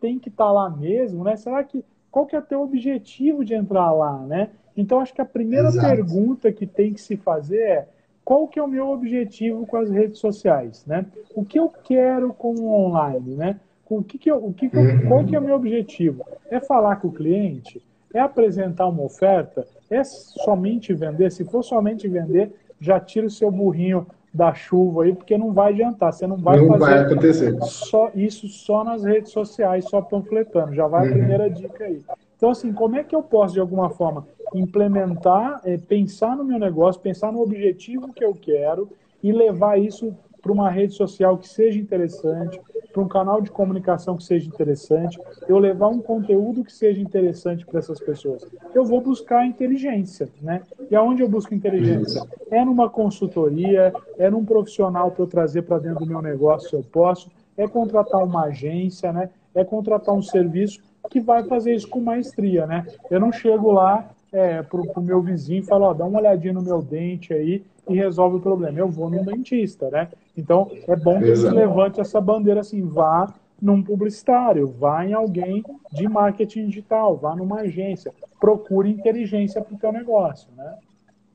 tem que estar tá lá mesmo, né? Será que qual que é o teu objetivo de entrar lá, né? Então acho que a primeira Exato. pergunta que tem que se fazer é qual que é o meu objetivo com as redes sociais, né? O que eu quero com o online, né? O que, que eu, o que, que eu, qual que é o meu objetivo? É falar com o cliente? É apresentar uma oferta? É somente vender? Se for somente vender, já tira o seu burrinho da chuva aí, porque não vai adiantar. Você não vai não fazer vai acontecer. Só, isso só nas redes sociais, só panfletando. Já vai a uhum. primeira dica aí. Então, assim, como é que eu posso, de alguma forma, implementar, é, pensar no meu negócio, pensar no objetivo que eu quero e levar isso para uma rede social que seja interessante, para um canal de comunicação que seja interessante, eu levar um conteúdo que seja interessante para essas pessoas. Eu vou buscar inteligência, né? E aonde eu busco inteligência? É numa consultoria, é num profissional para eu trazer para dentro do meu negócio se eu posso, é contratar uma agência, né? É contratar um serviço que vai fazer isso com maestria, né? Eu não chego lá é, para o meu vizinho e falo, ó, dá uma olhadinha no meu dente aí e resolve o problema. Eu vou num dentista, né? Então, é bom que Exato. você levante essa bandeira assim, vá num publicitário, vá em alguém de marketing digital, vá numa agência, procure inteligência para o teu negócio, né?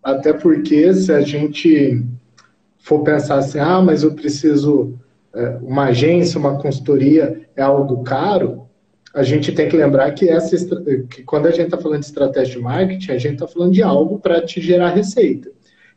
Até porque se a gente for pensar assim, ah, mas eu preciso, é, uma agência, uma consultoria é algo caro, a gente tem que lembrar que, essa, que quando a gente está falando de estratégia de marketing, a gente está falando de algo para te gerar receita.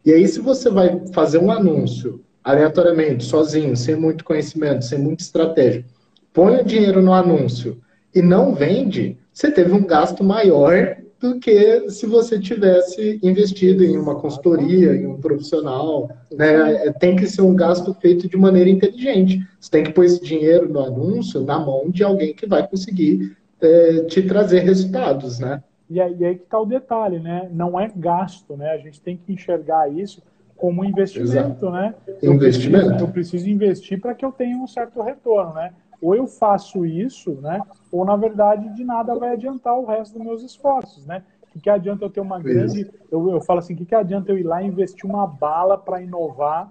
E aí, se você vai fazer um anúncio aleatoriamente, sozinho, sem muito conhecimento, sem muita estratégia, põe o dinheiro no anúncio e não vende, você teve um gasto maior do que se você tivesse investido em uma consultoria, em um profissional. Né? É, tem que ser um gasto feito de maneira inteligente. Você tem que pôr esse dinheiro no anúncio na mão de alguém que vai conseguir é, te trazer resultados, né? E aí, e aí que está o detalhe, né? Não é gasto, né? A gente tem que enxergar isso como investimento, Exato. né? Eu investimento. Preciso, eu preciso investir para que eu tenha um certo retorno, né? Ou eu faço isso, né? Ou na verdade de nada vai adiantar o resto dos meus esforços, né? O que, que adianta eu ter uma grande. Eu, eu falo assim, o que, que adianta eu ir lá investir uma bala para inovar,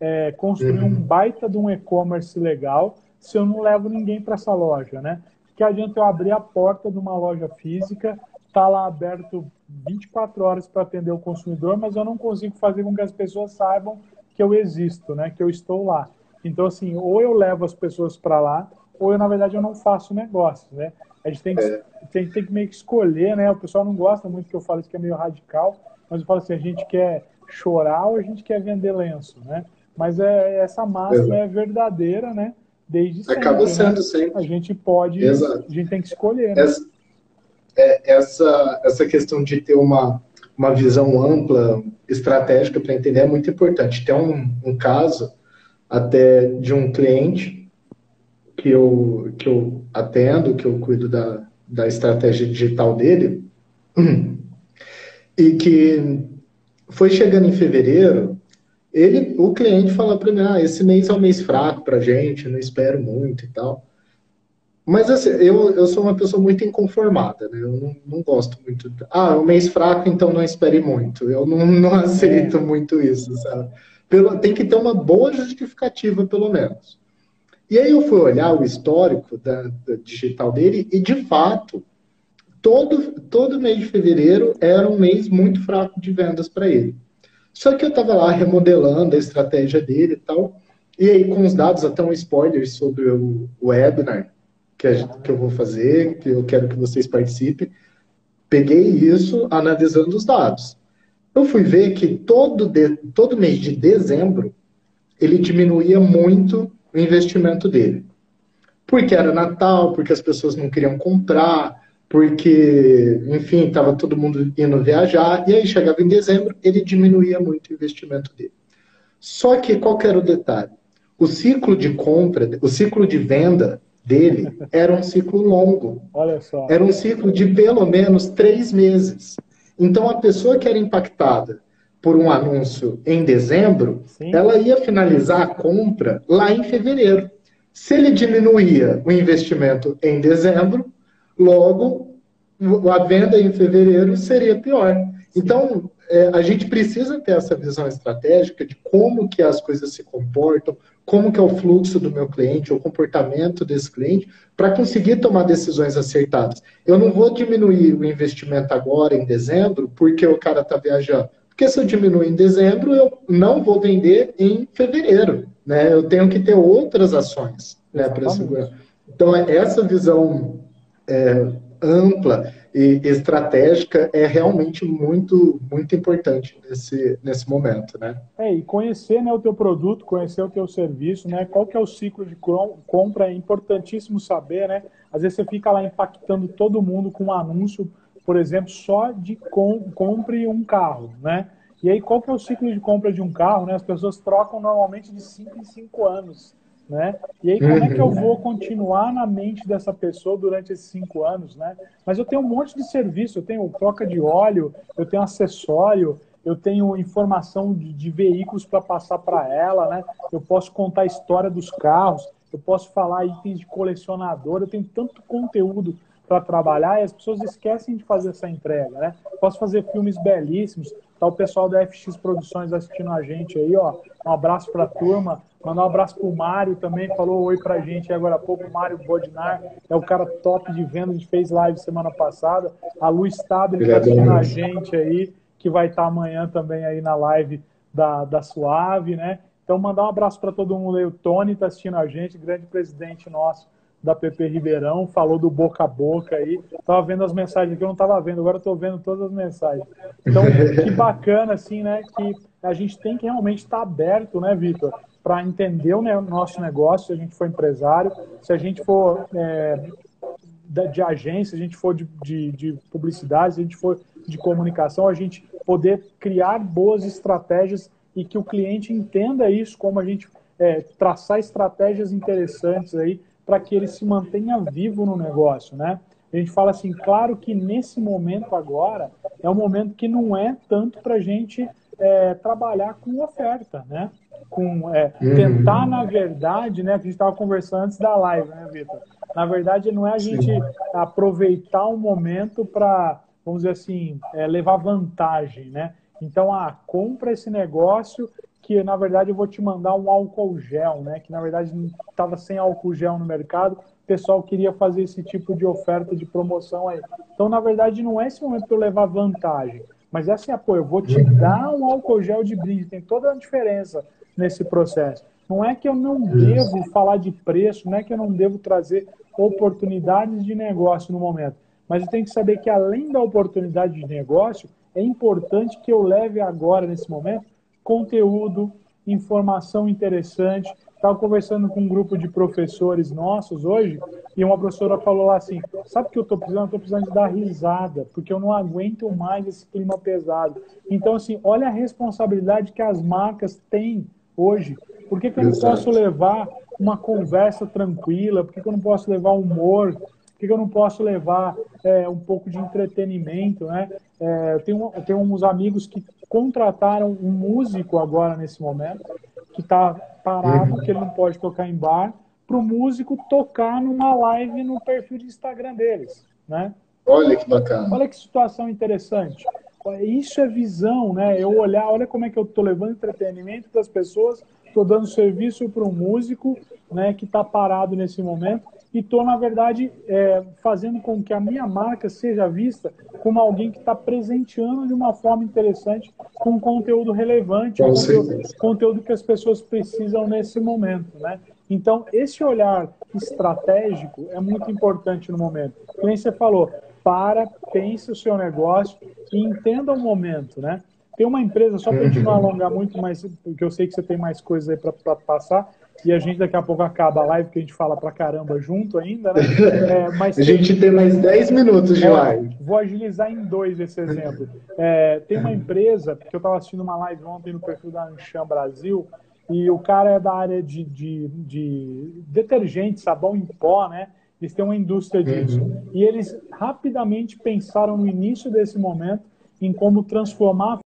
é, construir uhum. um baita de um e-commerce legal, se eu não levo ninguém para essa loja, né? O que adianta eu abrir a porta de uma loja física, tá lá aberto 24 horas para atender o consumidor, mas eu não consigo fazer com que as pessoas saibam que eu existo, né? Que eu estou lá. Então, assim, ou eu levo as pessoas para lá, ou eu, na verdade, eu não faço negócio, né? A gente tem que, é. tem, tem que meio que escolher, né? O pessoal não gosta muito que eu falo isso que é meio radical, mas eu falo assim, a gente quer chorar ou a gente quer vender lenço, né? Mas é, essa máxima é, é verdadeira, né? Desde sempre. Acaba né? sendo né? sempre. A gente pode, Exato. a gente tem que escolher, né? Essa, é, essa, essa questão de ter uma, uma visão ampla, estratégica para entender é muito importante. Tem um, um caso até de um cliente que eu, que eu atendo, que eu cuido da, da estratégia digital dele, e que foi chegando em fevereiro, ele, o cliente fala para mim, ah, esse mês é um mês fraco para gente, não espero muito e tal. Mas assim, eu, eu sou uma pessoa muito inconformada, né? Eu não, não gosto muito. Ah, é um mês fraco, então não espere muito. Eu não, não aceito é. muito isso, sabe? Pelo, tem que ter uma boa justificativa, pelo menos. E aí eu fui olhar o histórico da, da digital dele e, de fato, todo, todo mês de fevereiro era um mês muito fraco de vendas para ele. Só que eu estava lá remodelando a estratégia dele e tal, e aí com os dados, até um spoiler sobre o, o webinar que, a, que eu vou fazer, que eu quero que vocês participem, peguei isso analisando os dados eu fui ver que todo, de, todo mês de dezembro ele diminuía muito o investimento dele. Porque era Natal, porque as pessoas não queriam comprar, porque, enfim, estava todo mundo indo viajar, e aí chegava em dezembro, ele diminuía muito o investimento dele. Só que qual era o detalhe? O ciclo de compra, o ciclo de venda dele era um ciclo longo. Olha só. Era um ciclo de pelo menos três meses. Então, a pessoa que era impactada por um anúncio em dezembro, Sim. ela ia finalizar a compra lá em fevereiro. Se ele diminuía o investimento em dezembro, logo a venda em fevereiro seria pior. Então, é, a gente precisa ter essa visão estratégica de como que as coisas se comportam, como que é o fluxo do meu cliente, o comportamento desse cliente, para conseguir tomar decisões acertadas. Eu não vou diminuir o investimento agora em dezembro porque o cara está viajando. Porque se eu diminuir em dezembro, eu não vou vender em fevereiro. Né? Eu tenho que ter outras ações né, para segurar. Então, é essa visão é, ampla e estratégica é realmente muito, muito importante nesse, nesse momento, né? É, e conhecer né, o teu produto, conhecer o teu serviço, né? Qual que é o ciclo de compra, é importantíssimo saber, né? Às vezes você fica lá impactando todo mundo com um anúncio, por exemplo, só de com, compre um carro, né? E aí, qual que é o ciclo de compra de um carro? Né? As pessoas trocam normalmente de 5 em 5 anos. Né? E aí, como é que eu vou continuar na mente dessa pessoa durante esses cinco anos? Né? Mas eu tenho um monte de serviço, eu tenho troca de óleo, eu tenho acessório, eu tenho informação de, de veículos para passar para ela, né? eu posso contar a história dos carros, eu posso falar itens de colecionador, eu tenho tanto conteúdo para trabalhar e as pessoas esquecem de fazer essa entrega. Né? Posso fazer filmes belíssimos, Tá o pessoal da FX Produções assistindo a gente aí, ó. Um abraço para a turma. Mandar um abraço pro Mário também, falou oi pra gente agora há pouco. O Mário Bodinar é o cara top de venda, a gente fez live semana passada. A Lu Stabile está assistindo a gente aí, que vai estar tá amanhã também aí na live da, da Suave, né? Então, mandar um abraço para todo mundo aí. O Tony está assistindo a gente, grande presidente nosso da PP Ribeirão, falou do boca a boca aí. Tava vendo as mensagens aqui, eu não estava vendo, agora estou vendo todas as mensagens. Então, que bacana, assim, né? Que a gente tem que realmente estar tá aberto, né, Vitor? Para entender o nosso negócio, se a gente for empresário, se a gente for é, de agência, se a gente for de, de, de publicidade, se a gente for de comunicação, a gente poder criar boas estratégias e que o cliente entenda isso, como a gente é, traçar estratégias interessantes aí para que ele se mantenha vivo no negócio, né? A gente fala assim, claro que nesse momento agora é um momento que não é tanto para a gente é, trabalhar com oferta, né? Com é, uhum. tentar, na verdade, né? Que a gente estava conversando antes da live, né, Vitor? Na verdade, não é a gente Sim. aproveitar o momento para, vamos dizer assim, é, levar vantagem, né? Então, ah, compra esse negócio que na verdade eu vou te mandar um álcool gel, né? Que na verdade estava sem álcool gel no mercado, o pessoal queria fazer esse tipo de oferta de promoção aí. Então, na verdade, não é esse momento para eu levar vantagem, mas é assim, pô, eu vou te dar um álcool gel de brinde, tem toda a diferença nesse processo. Não é que eu não devo falar de preço, não é que eu não devo trazer oportunidades de negócio no momento, mas eu tenho que saber que além da oportunidade de negócio, é importante que eu leve agora, nesse momento, conteúdo, informação interessante. Estava conversando com um grupo de professores nossos hoje e uma professora falou assim: Sabe o que eu estou precisando? Estou precisando de dar risada, porque eu não aguento mais esse clima pesado. Então, assim, olha a responsabilidade que as marcas têm hoje. Por que, que eu não posso levar uma conversa tranquila? Por que, que eu não posso levar humor? Por que, que eu não posso levar é, um pouco de entretenimento? Né? É, eu, tenho, eu tenho uns amigos que contrataram um músico agora nesse momento, que está parado, uhum. que ele não pode tocar em bar, para o músico tocar numa live no perfil de Instagram deles, né? Olha que bacana. Olha que situação interessante. Isso é visão, né? Eu olhar, olha como é que eu estou levando entretenimento das pessoas, estou dando serviço para um músico, né, que está parado nesse momento e estou, na verdade, é, fazendo com que a minha marca seja vista como alguém que está presenteando de uma forma interessante com conteúdo relevante, com conteúdo, conteúdo, que as pessoas precisam nesse momento, né? Então, esse olhar estratégico é muito importante no momento. Como você falou, para, pense o seu negócio e entenda o momento, né? Tem uma empresa, só para a gente não alongar muito, mas porque eu sei que você tem mais coisas aí para passar, e a gente daqui a pouco acaba a live, que a gente fala pra caramba junto ainda, né? É, mas a gente tem mais 10 minutos de é, live. Vou agilizar em dois esse exemplo. É, tem uma empresa, que eu estava assistindo uma live ontem no perfil da Anshan Brasil, e o cara é da área de, de, de detergente, sabão em pó, né? Eles têm uma indústria disso. Uhum. E eles rapidamente pensaram no início desse momento em como transformar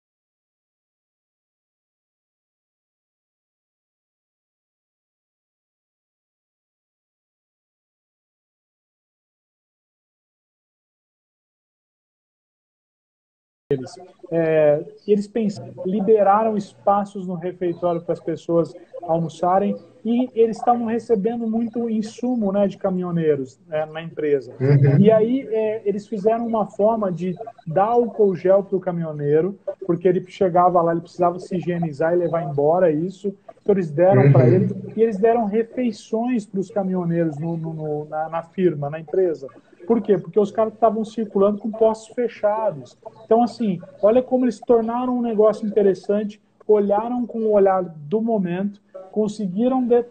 eles. É, eles pensaram, liberaram espaços no refeitório para as pessoas almoçarem e eles estavam recebendo muito insumo né, de caminhoneiros é, na empresa. Uhum. E aí é, eles fizeram uma forma de dar álcool gel para o caminhoneiro, porque ele chegava lá, ele precisava se higienizar e levar embora isso. Então eles deram uhum. para ele e eles deram refeições para os caminhoneiros no, no, no, na, na firma, na empresa Por quê? Porque os caras estavam circulando com postos fechados. Então, assim, olha como eles tornaram um negócio interessante, olharam com o olhar do momento, conseguiram de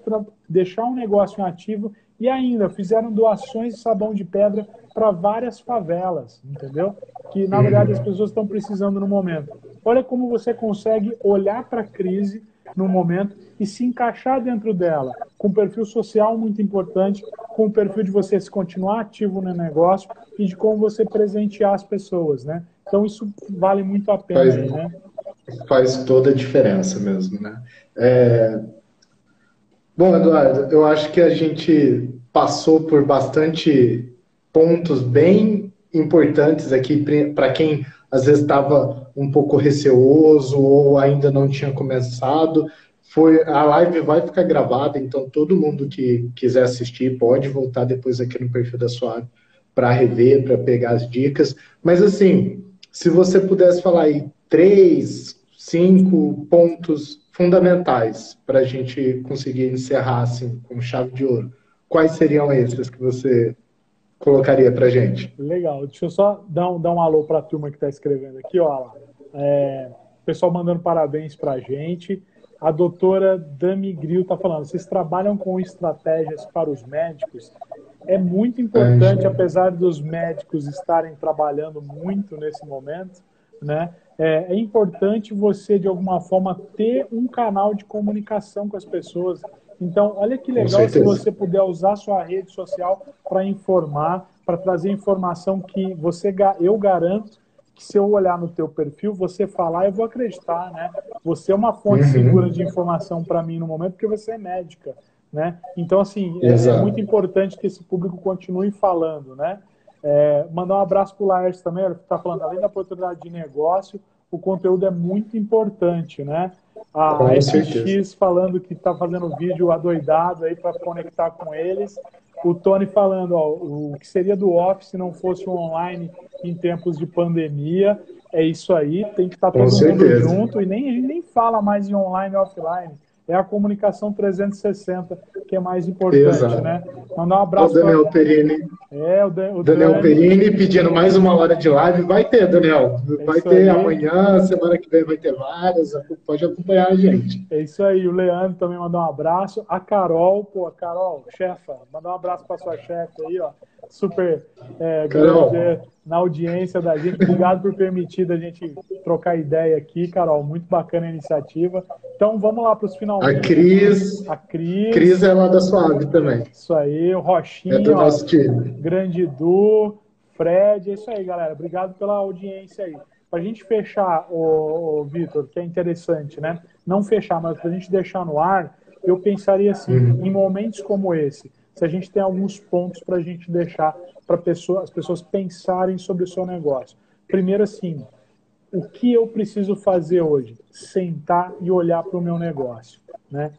deixar um negócio ativo e ainda fizeram doações de sabão de pedra para várias favelas, entendeu? Que na verdade as pessoas estão precisando no momento. Olha como você consegue olhar para a crise no momento e se encaixar dentro dela, com um perfil social muito importante, com o perfil de você se continuar ativo no negócio e de como você presentear as pessoas, né? Então isso vale muito a pena, faz, né? Faz toda a diferença mesmo, né? É... Bom, Eduardo, eu acho que a gente passou por bastante pontos bem importantes aqui para quem às vezes estava um pouco receoso ou ainda não tinha começado. Foi, a live vai ficar gravada, então todo mundo que quiser assistir pode voltar depois aqui no perfil da Suave para rever, para pegar as dicas. Mas assim, se você pudesse falar aí três, cinco pontos fundamentais para a gente conseguir encerrar assim com chave de ouro, quais seriam esses que você colocaria para gente? Legal. Deixa eu só dar um, dar um alô para a turma que está escrevendo aqui. Ó, é, pessoal mandando parabéns para a gente. A doutora Dami Gril está falando, vocês trabalham com estratégias para os médicos? É muito importante, é, apesar dos médicos estarem trabalhando muito nesse momento, né? É, é importante você, de alguma forma, ter um canal de comunicação com as pessoas, então, olha que legal se você puder usar sua rede social para informar, para trazer informação que você, eu garanto que se eu olhar no teu perfil, você falar, eu vou acreditar, né? Você é uma fonte uhum. segura de informação para mim no momento, porque você é médica, né? Então, assim, é, é, muito importante que esse público continue falando, né? É, mandar um abraço para o Laércio também, ele está falando, além da oportunidade de negócio, o conteúdo é muito importante, né? A FX falando que está fazendo vídeo adoidado aí para conectar com eles. O Tony falando ó, o que seria do Office se não fosse online em tempos de pandemia. É isso aí, tem que estar tá todo mundo junto e nem, nem fala mais em online e offline é a comunicação 360 que é mais importante, Exato. né? Mandar um abraço. O Daniel pra... Perini. É, o, o Daniel Dani... Perini pedindo mais uma hora de live. Vai ter, Daniel. É vai ter aí. amanhã, semana que vem vai ter várias. Pode acompanhar a gente. É isso aí. O Leandro também mandou um abraço. A Carol, pô, Carol, chefa, mandar um abraço para sua chefe aí, ó. Super é, grande na audiência da gente. Obrigado por permitir a gente trocar ideia aqui, Carol. Muito bacana a iniciativa. Então vamos lá para os finalmente. A Cris. A Cris. Cris é lá da Suave também. Isso aí, o Rochinha. É do nosso time. Grande Du, Fred. É isso aí, galera. Obrigado pela audiência aí. Para a gente fechar, o, o Vitor, que é interessante, né? Não fechar, mas para a gente deixar no ar, eu pensaria assim, uhum. em momentos como esse, se a gente tem alguns pontos para a gente deixar para pessoa, as pessoas pensarem sobre o seu negócio. Primeiro, assim, o que eu preciso fazer hoje? Sentar e olhar para o meu negócio. Né?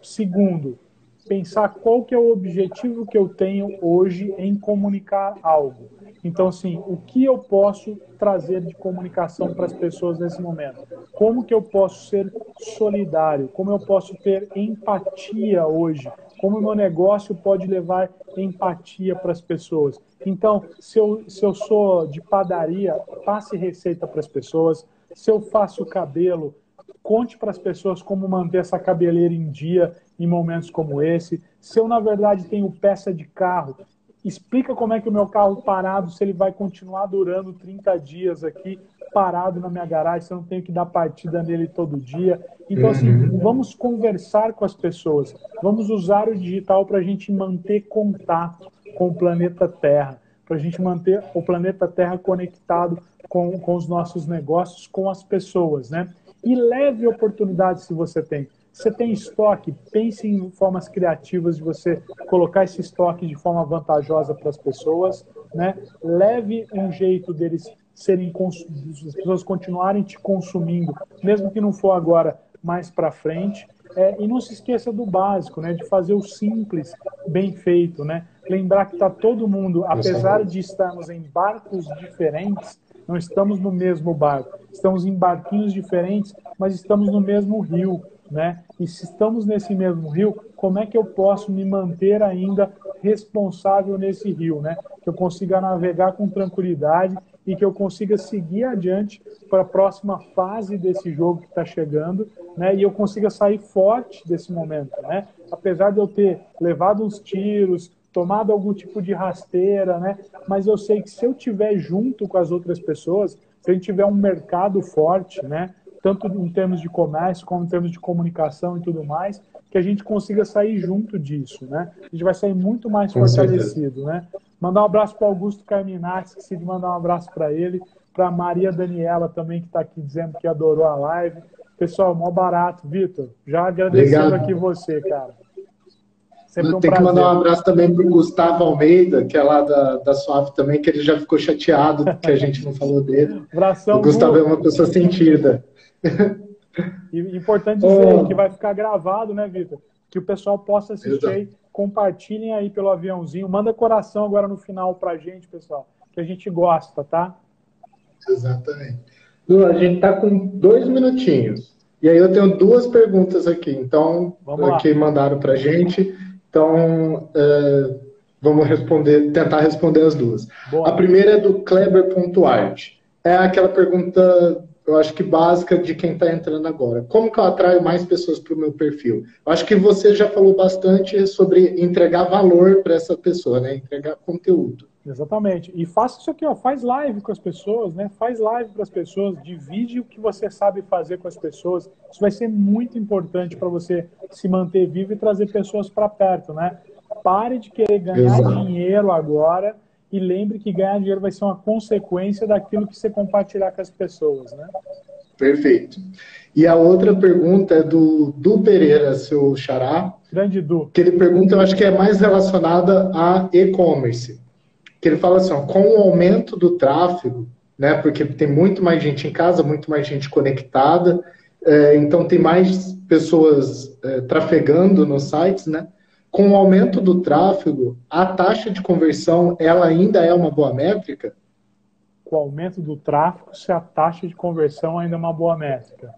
Segundo, pensar qual que é o objetivo que eu tenho hoje em comunicar algo. Então, assim, o que eu posso trazer de comunicação para as pessoas nesse momento? Como que eu posso ser solidário? Como eu posso ter empatia hoje? Como o meu negócio pode levar empatia para as pessoas? Então, se eu, se eu sou de padaria, passe receita para as pessoas. Se eu faço cabelo, conte para as pessoas como manter essa cabeleira em dia em momentos como esse. Se eu, na verdade, tenho peça de carro, explica como é que o meu carro parado, se ele vai continuar durando 30 dias aqui, parado na minha garagem, se eu não tenho que dar partida nele todo dia. Então, assim, uhum. vamos conversar com as pessoas, vamos usar o digital para a gente manter contato com o planeta Terra, para a gente manter o planeta Terra conectado com, com os nossos negócios, com as pessoas, né? E leve oportunidades se você tem. Você tem estoque, pense em formas criativas de você colocar esse estoque de forma vantajosa para as pessoas, né? Leve um jeito deles serem as pessoas continuarem te consumindo, mesmo que não for agora, mais para frente. É, e não se esqueça do básico, né? De fazer o simples bem feito, né? Lembrar que está todo mundo, apesar de estarmos em barcos diferentes, não estamos no mesmo barco. Estamos em barquinhos diferentes, mas estamos no mesmo rio. né? E se estamos nesse mesmo rio, como é que eu posso me manter ainda responsável nesse rio, né? Que eu consiga navegar com tranquilidade e que eu consiga seguir adiante para a próxima fase desse jogo que está chegando, né? E eu consiga sair forte desse momento, né? Apesar de eu ter levado uns tiros, tomado algum tipo de rasteira, né? Mas eu sei que se eu tiver junto com as outras pessoas, se a gente tiver um mercado forte, né? Tanto em termos de comércio como em termos de comunicação e tudo mais, que a gente consiga sair junto disso, né? A gente vai sair muito mais fortalecido, né? Mandar um abraço para Augusto Carminati, esqueci de mandar um abraço para ele, para Maria Daniela também, que está aqui dizendo que adorou a live. Pessoal, mó barato. Vitor, já agradecendo Obrigado. aqui você, cara. Sempre um Tem que mandar um abraço também para o Gustavo Almeida, que é lá da, da Suave também, que ele já ficou chateado que a gente não falou dele. Abração, o Gustavo é uma pessoa sentida. E importante dizer oh. que vai ficar gravado, né, Vitor? Que o pessoal possa assistir aí, compartilhem aí pelo aviãozinho, manda coração agora no final pra gente, pessoal, que a gente gosta, tá? Exatamente. Lu, a gente tá com dois minutinhos. E aí eu tenho duas perguntas aqui, então, que mandaram pra gente. Então, é, vamos responder, tentar responder as duas. Boa. A primeira é do Kleber.art. É aquela pergunta eu acho que básica de quem está entrando agora. Como que eu atraio mais pessoas para o meu perfil? Eu acho que você já falou bastante sobre entregar valor para essa pessoa, né? Entregar conteúdo. Exatamente. E faça isso aqui, ó, faz live com as pessoas, né? Faz live para as pessoas, divide o que você sabe fazer com as pessoas. Isso vai ser muito importante para você se manter vivo e trazer pessoas para perto, né? Pare de querer ganhar Exato. dinheiro agora e lembre que ganhar dinheiro vai ser uma consequência daquilo que você compartilhar com as pessoas, né? Perfeito. E a outra pergunta é do Du Pereira, seu xará. Grande Du. Que ele pergunta, eu acho que é mais relacionada a e-commerce. Que ele fala assim, ó, com o aumento do tráfego, né, porque tem muito mais gente em casa, muito mais gente conectada, é, então tem mais pessoas é, trafegando nos sites, né? Com o aumento do tráfego, a taxa de conversão ela ainda é uma boa métrica? Com o aumento do tráfego, se a taxa de conversão ainda é uma boa métrica.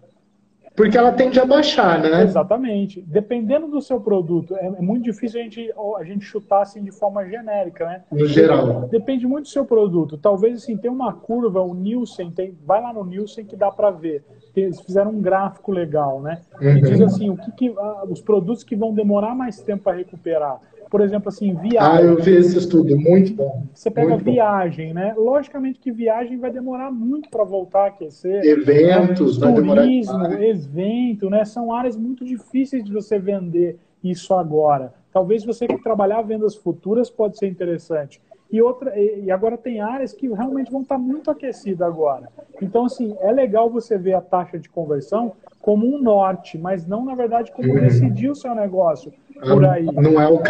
Porque ela tende a baixar, né? Exatamente. Dependendo do seu produto, é, é muito difícil a gente, a gente chutar assim de forma genérica, né? No geral. Depende muito do seu produto. Talvez assim, tem uma curva, o Nielsen, tem, vai lá no Nielsen que dá para ver. Eles fizeram um gráfico legal, né? Uhum. E diz assim, o que, que ah, os produtos que vão demorar mais tempo para recuperar por exemplo, assim, viagem. Ah, eu vi esse estudo, muito bom. Você pega viagem, bom. né? Logicamente que viagem vai demorar muito para voltar a aquecer. Eventos, né? turismo, evento, né? São áreas muito difíceis de você vender isso agora. Talvez você que trabalhar vendas futuras pode ser interessante. E, outra, e agora tem áreas que realmente vão estar muito aquecidas agora. Então, assim, é legal você ver a taxa de conversão como um norte, mas não, na verdade, como uhum. decidir o seu negócio por aí. Não é o,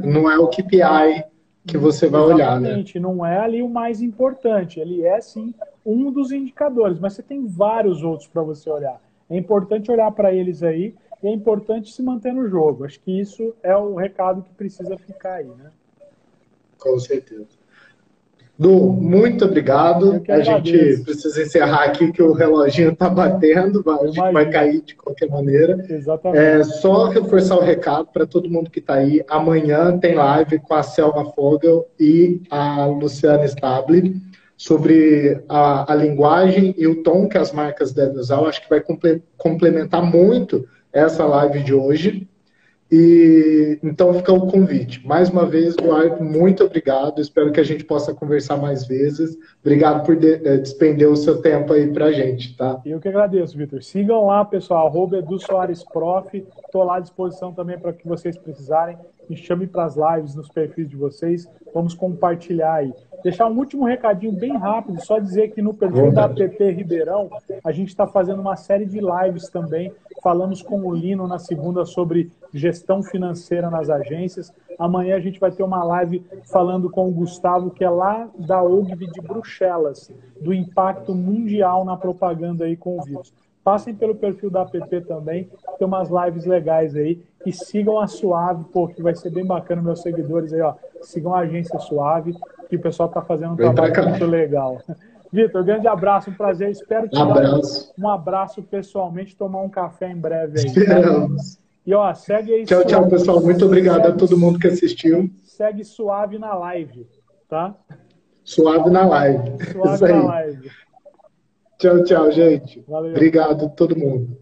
não é o KPI que você vai Exatamente, olhar, né? Exatamente, não é ali o mais importante. Ele é, sim, um dos indicadores, mas você tem vários outros para você olhar. É importante olhar para eles aí e é importante se manter no jogo. Acho que isso é o recado que precisa ficar aí, né? Com certeza. Du, muito obrigado. A gente precisa encerrar aqui que o reloginho está batendo, gente vai cair de qualquer maneira. Exatamente. É só reforçar o recado para todo mundo que está aí. Amanhã tem live com a Selma Fogel e a Luciana Stable sobre a, a linguagem e o tom que as marcas devem usar. Eu acho que vai complementar muito essa live de hoje. E então fica o convite. Mais uma vez, Eduardo, muito obrigado. Espero que a gente possa conversar mais vezes. Obrigado por de, é, despender o seu tempo aí pra gente, tá? Eu que agradeço, Vitor. Sigam lá, pessoal, arroba Edu Soares Prof. Estou lá à disposição também para que vocês precisarem. Me chame para as lives nos perfis de vocês. Vamos compartilhar aí. Deixar um último recadinho bem rápido, só dizer que no perfil da APP Ribeirão, a gente está fazendo uma série de lives também. Falamos com o Lino na segunda sobre gestão financeira nas agências. Amanhã a gente vai ter uma live falando com o Gustavo, que é lá da OGV de Bruxelas, do impacto mundial na propaganda aí com o vírus. Passem pelo perfil da app também, tem umas lives legais aí. E sigam a Suave, pô, que vai ser bem bacana, meus seguidores aí, ó. Sigam a agência Suave, que o pessoal tá fazendo um trabalho muito legal. Vitor, grande abraço, um prazer. Espero te abraço. dar um, um abraço pessoalmente, tomar um café em breve aí. Esperamos. E ó, segue aí. Tchau, tchau, pessoal. Muito obrigado segue, a todo mundo que assistiu. Segue suave na live, tá? Suave na live. Suave na live. Tchau, tchau, gente. Valeu. Obrigado a todo mundo.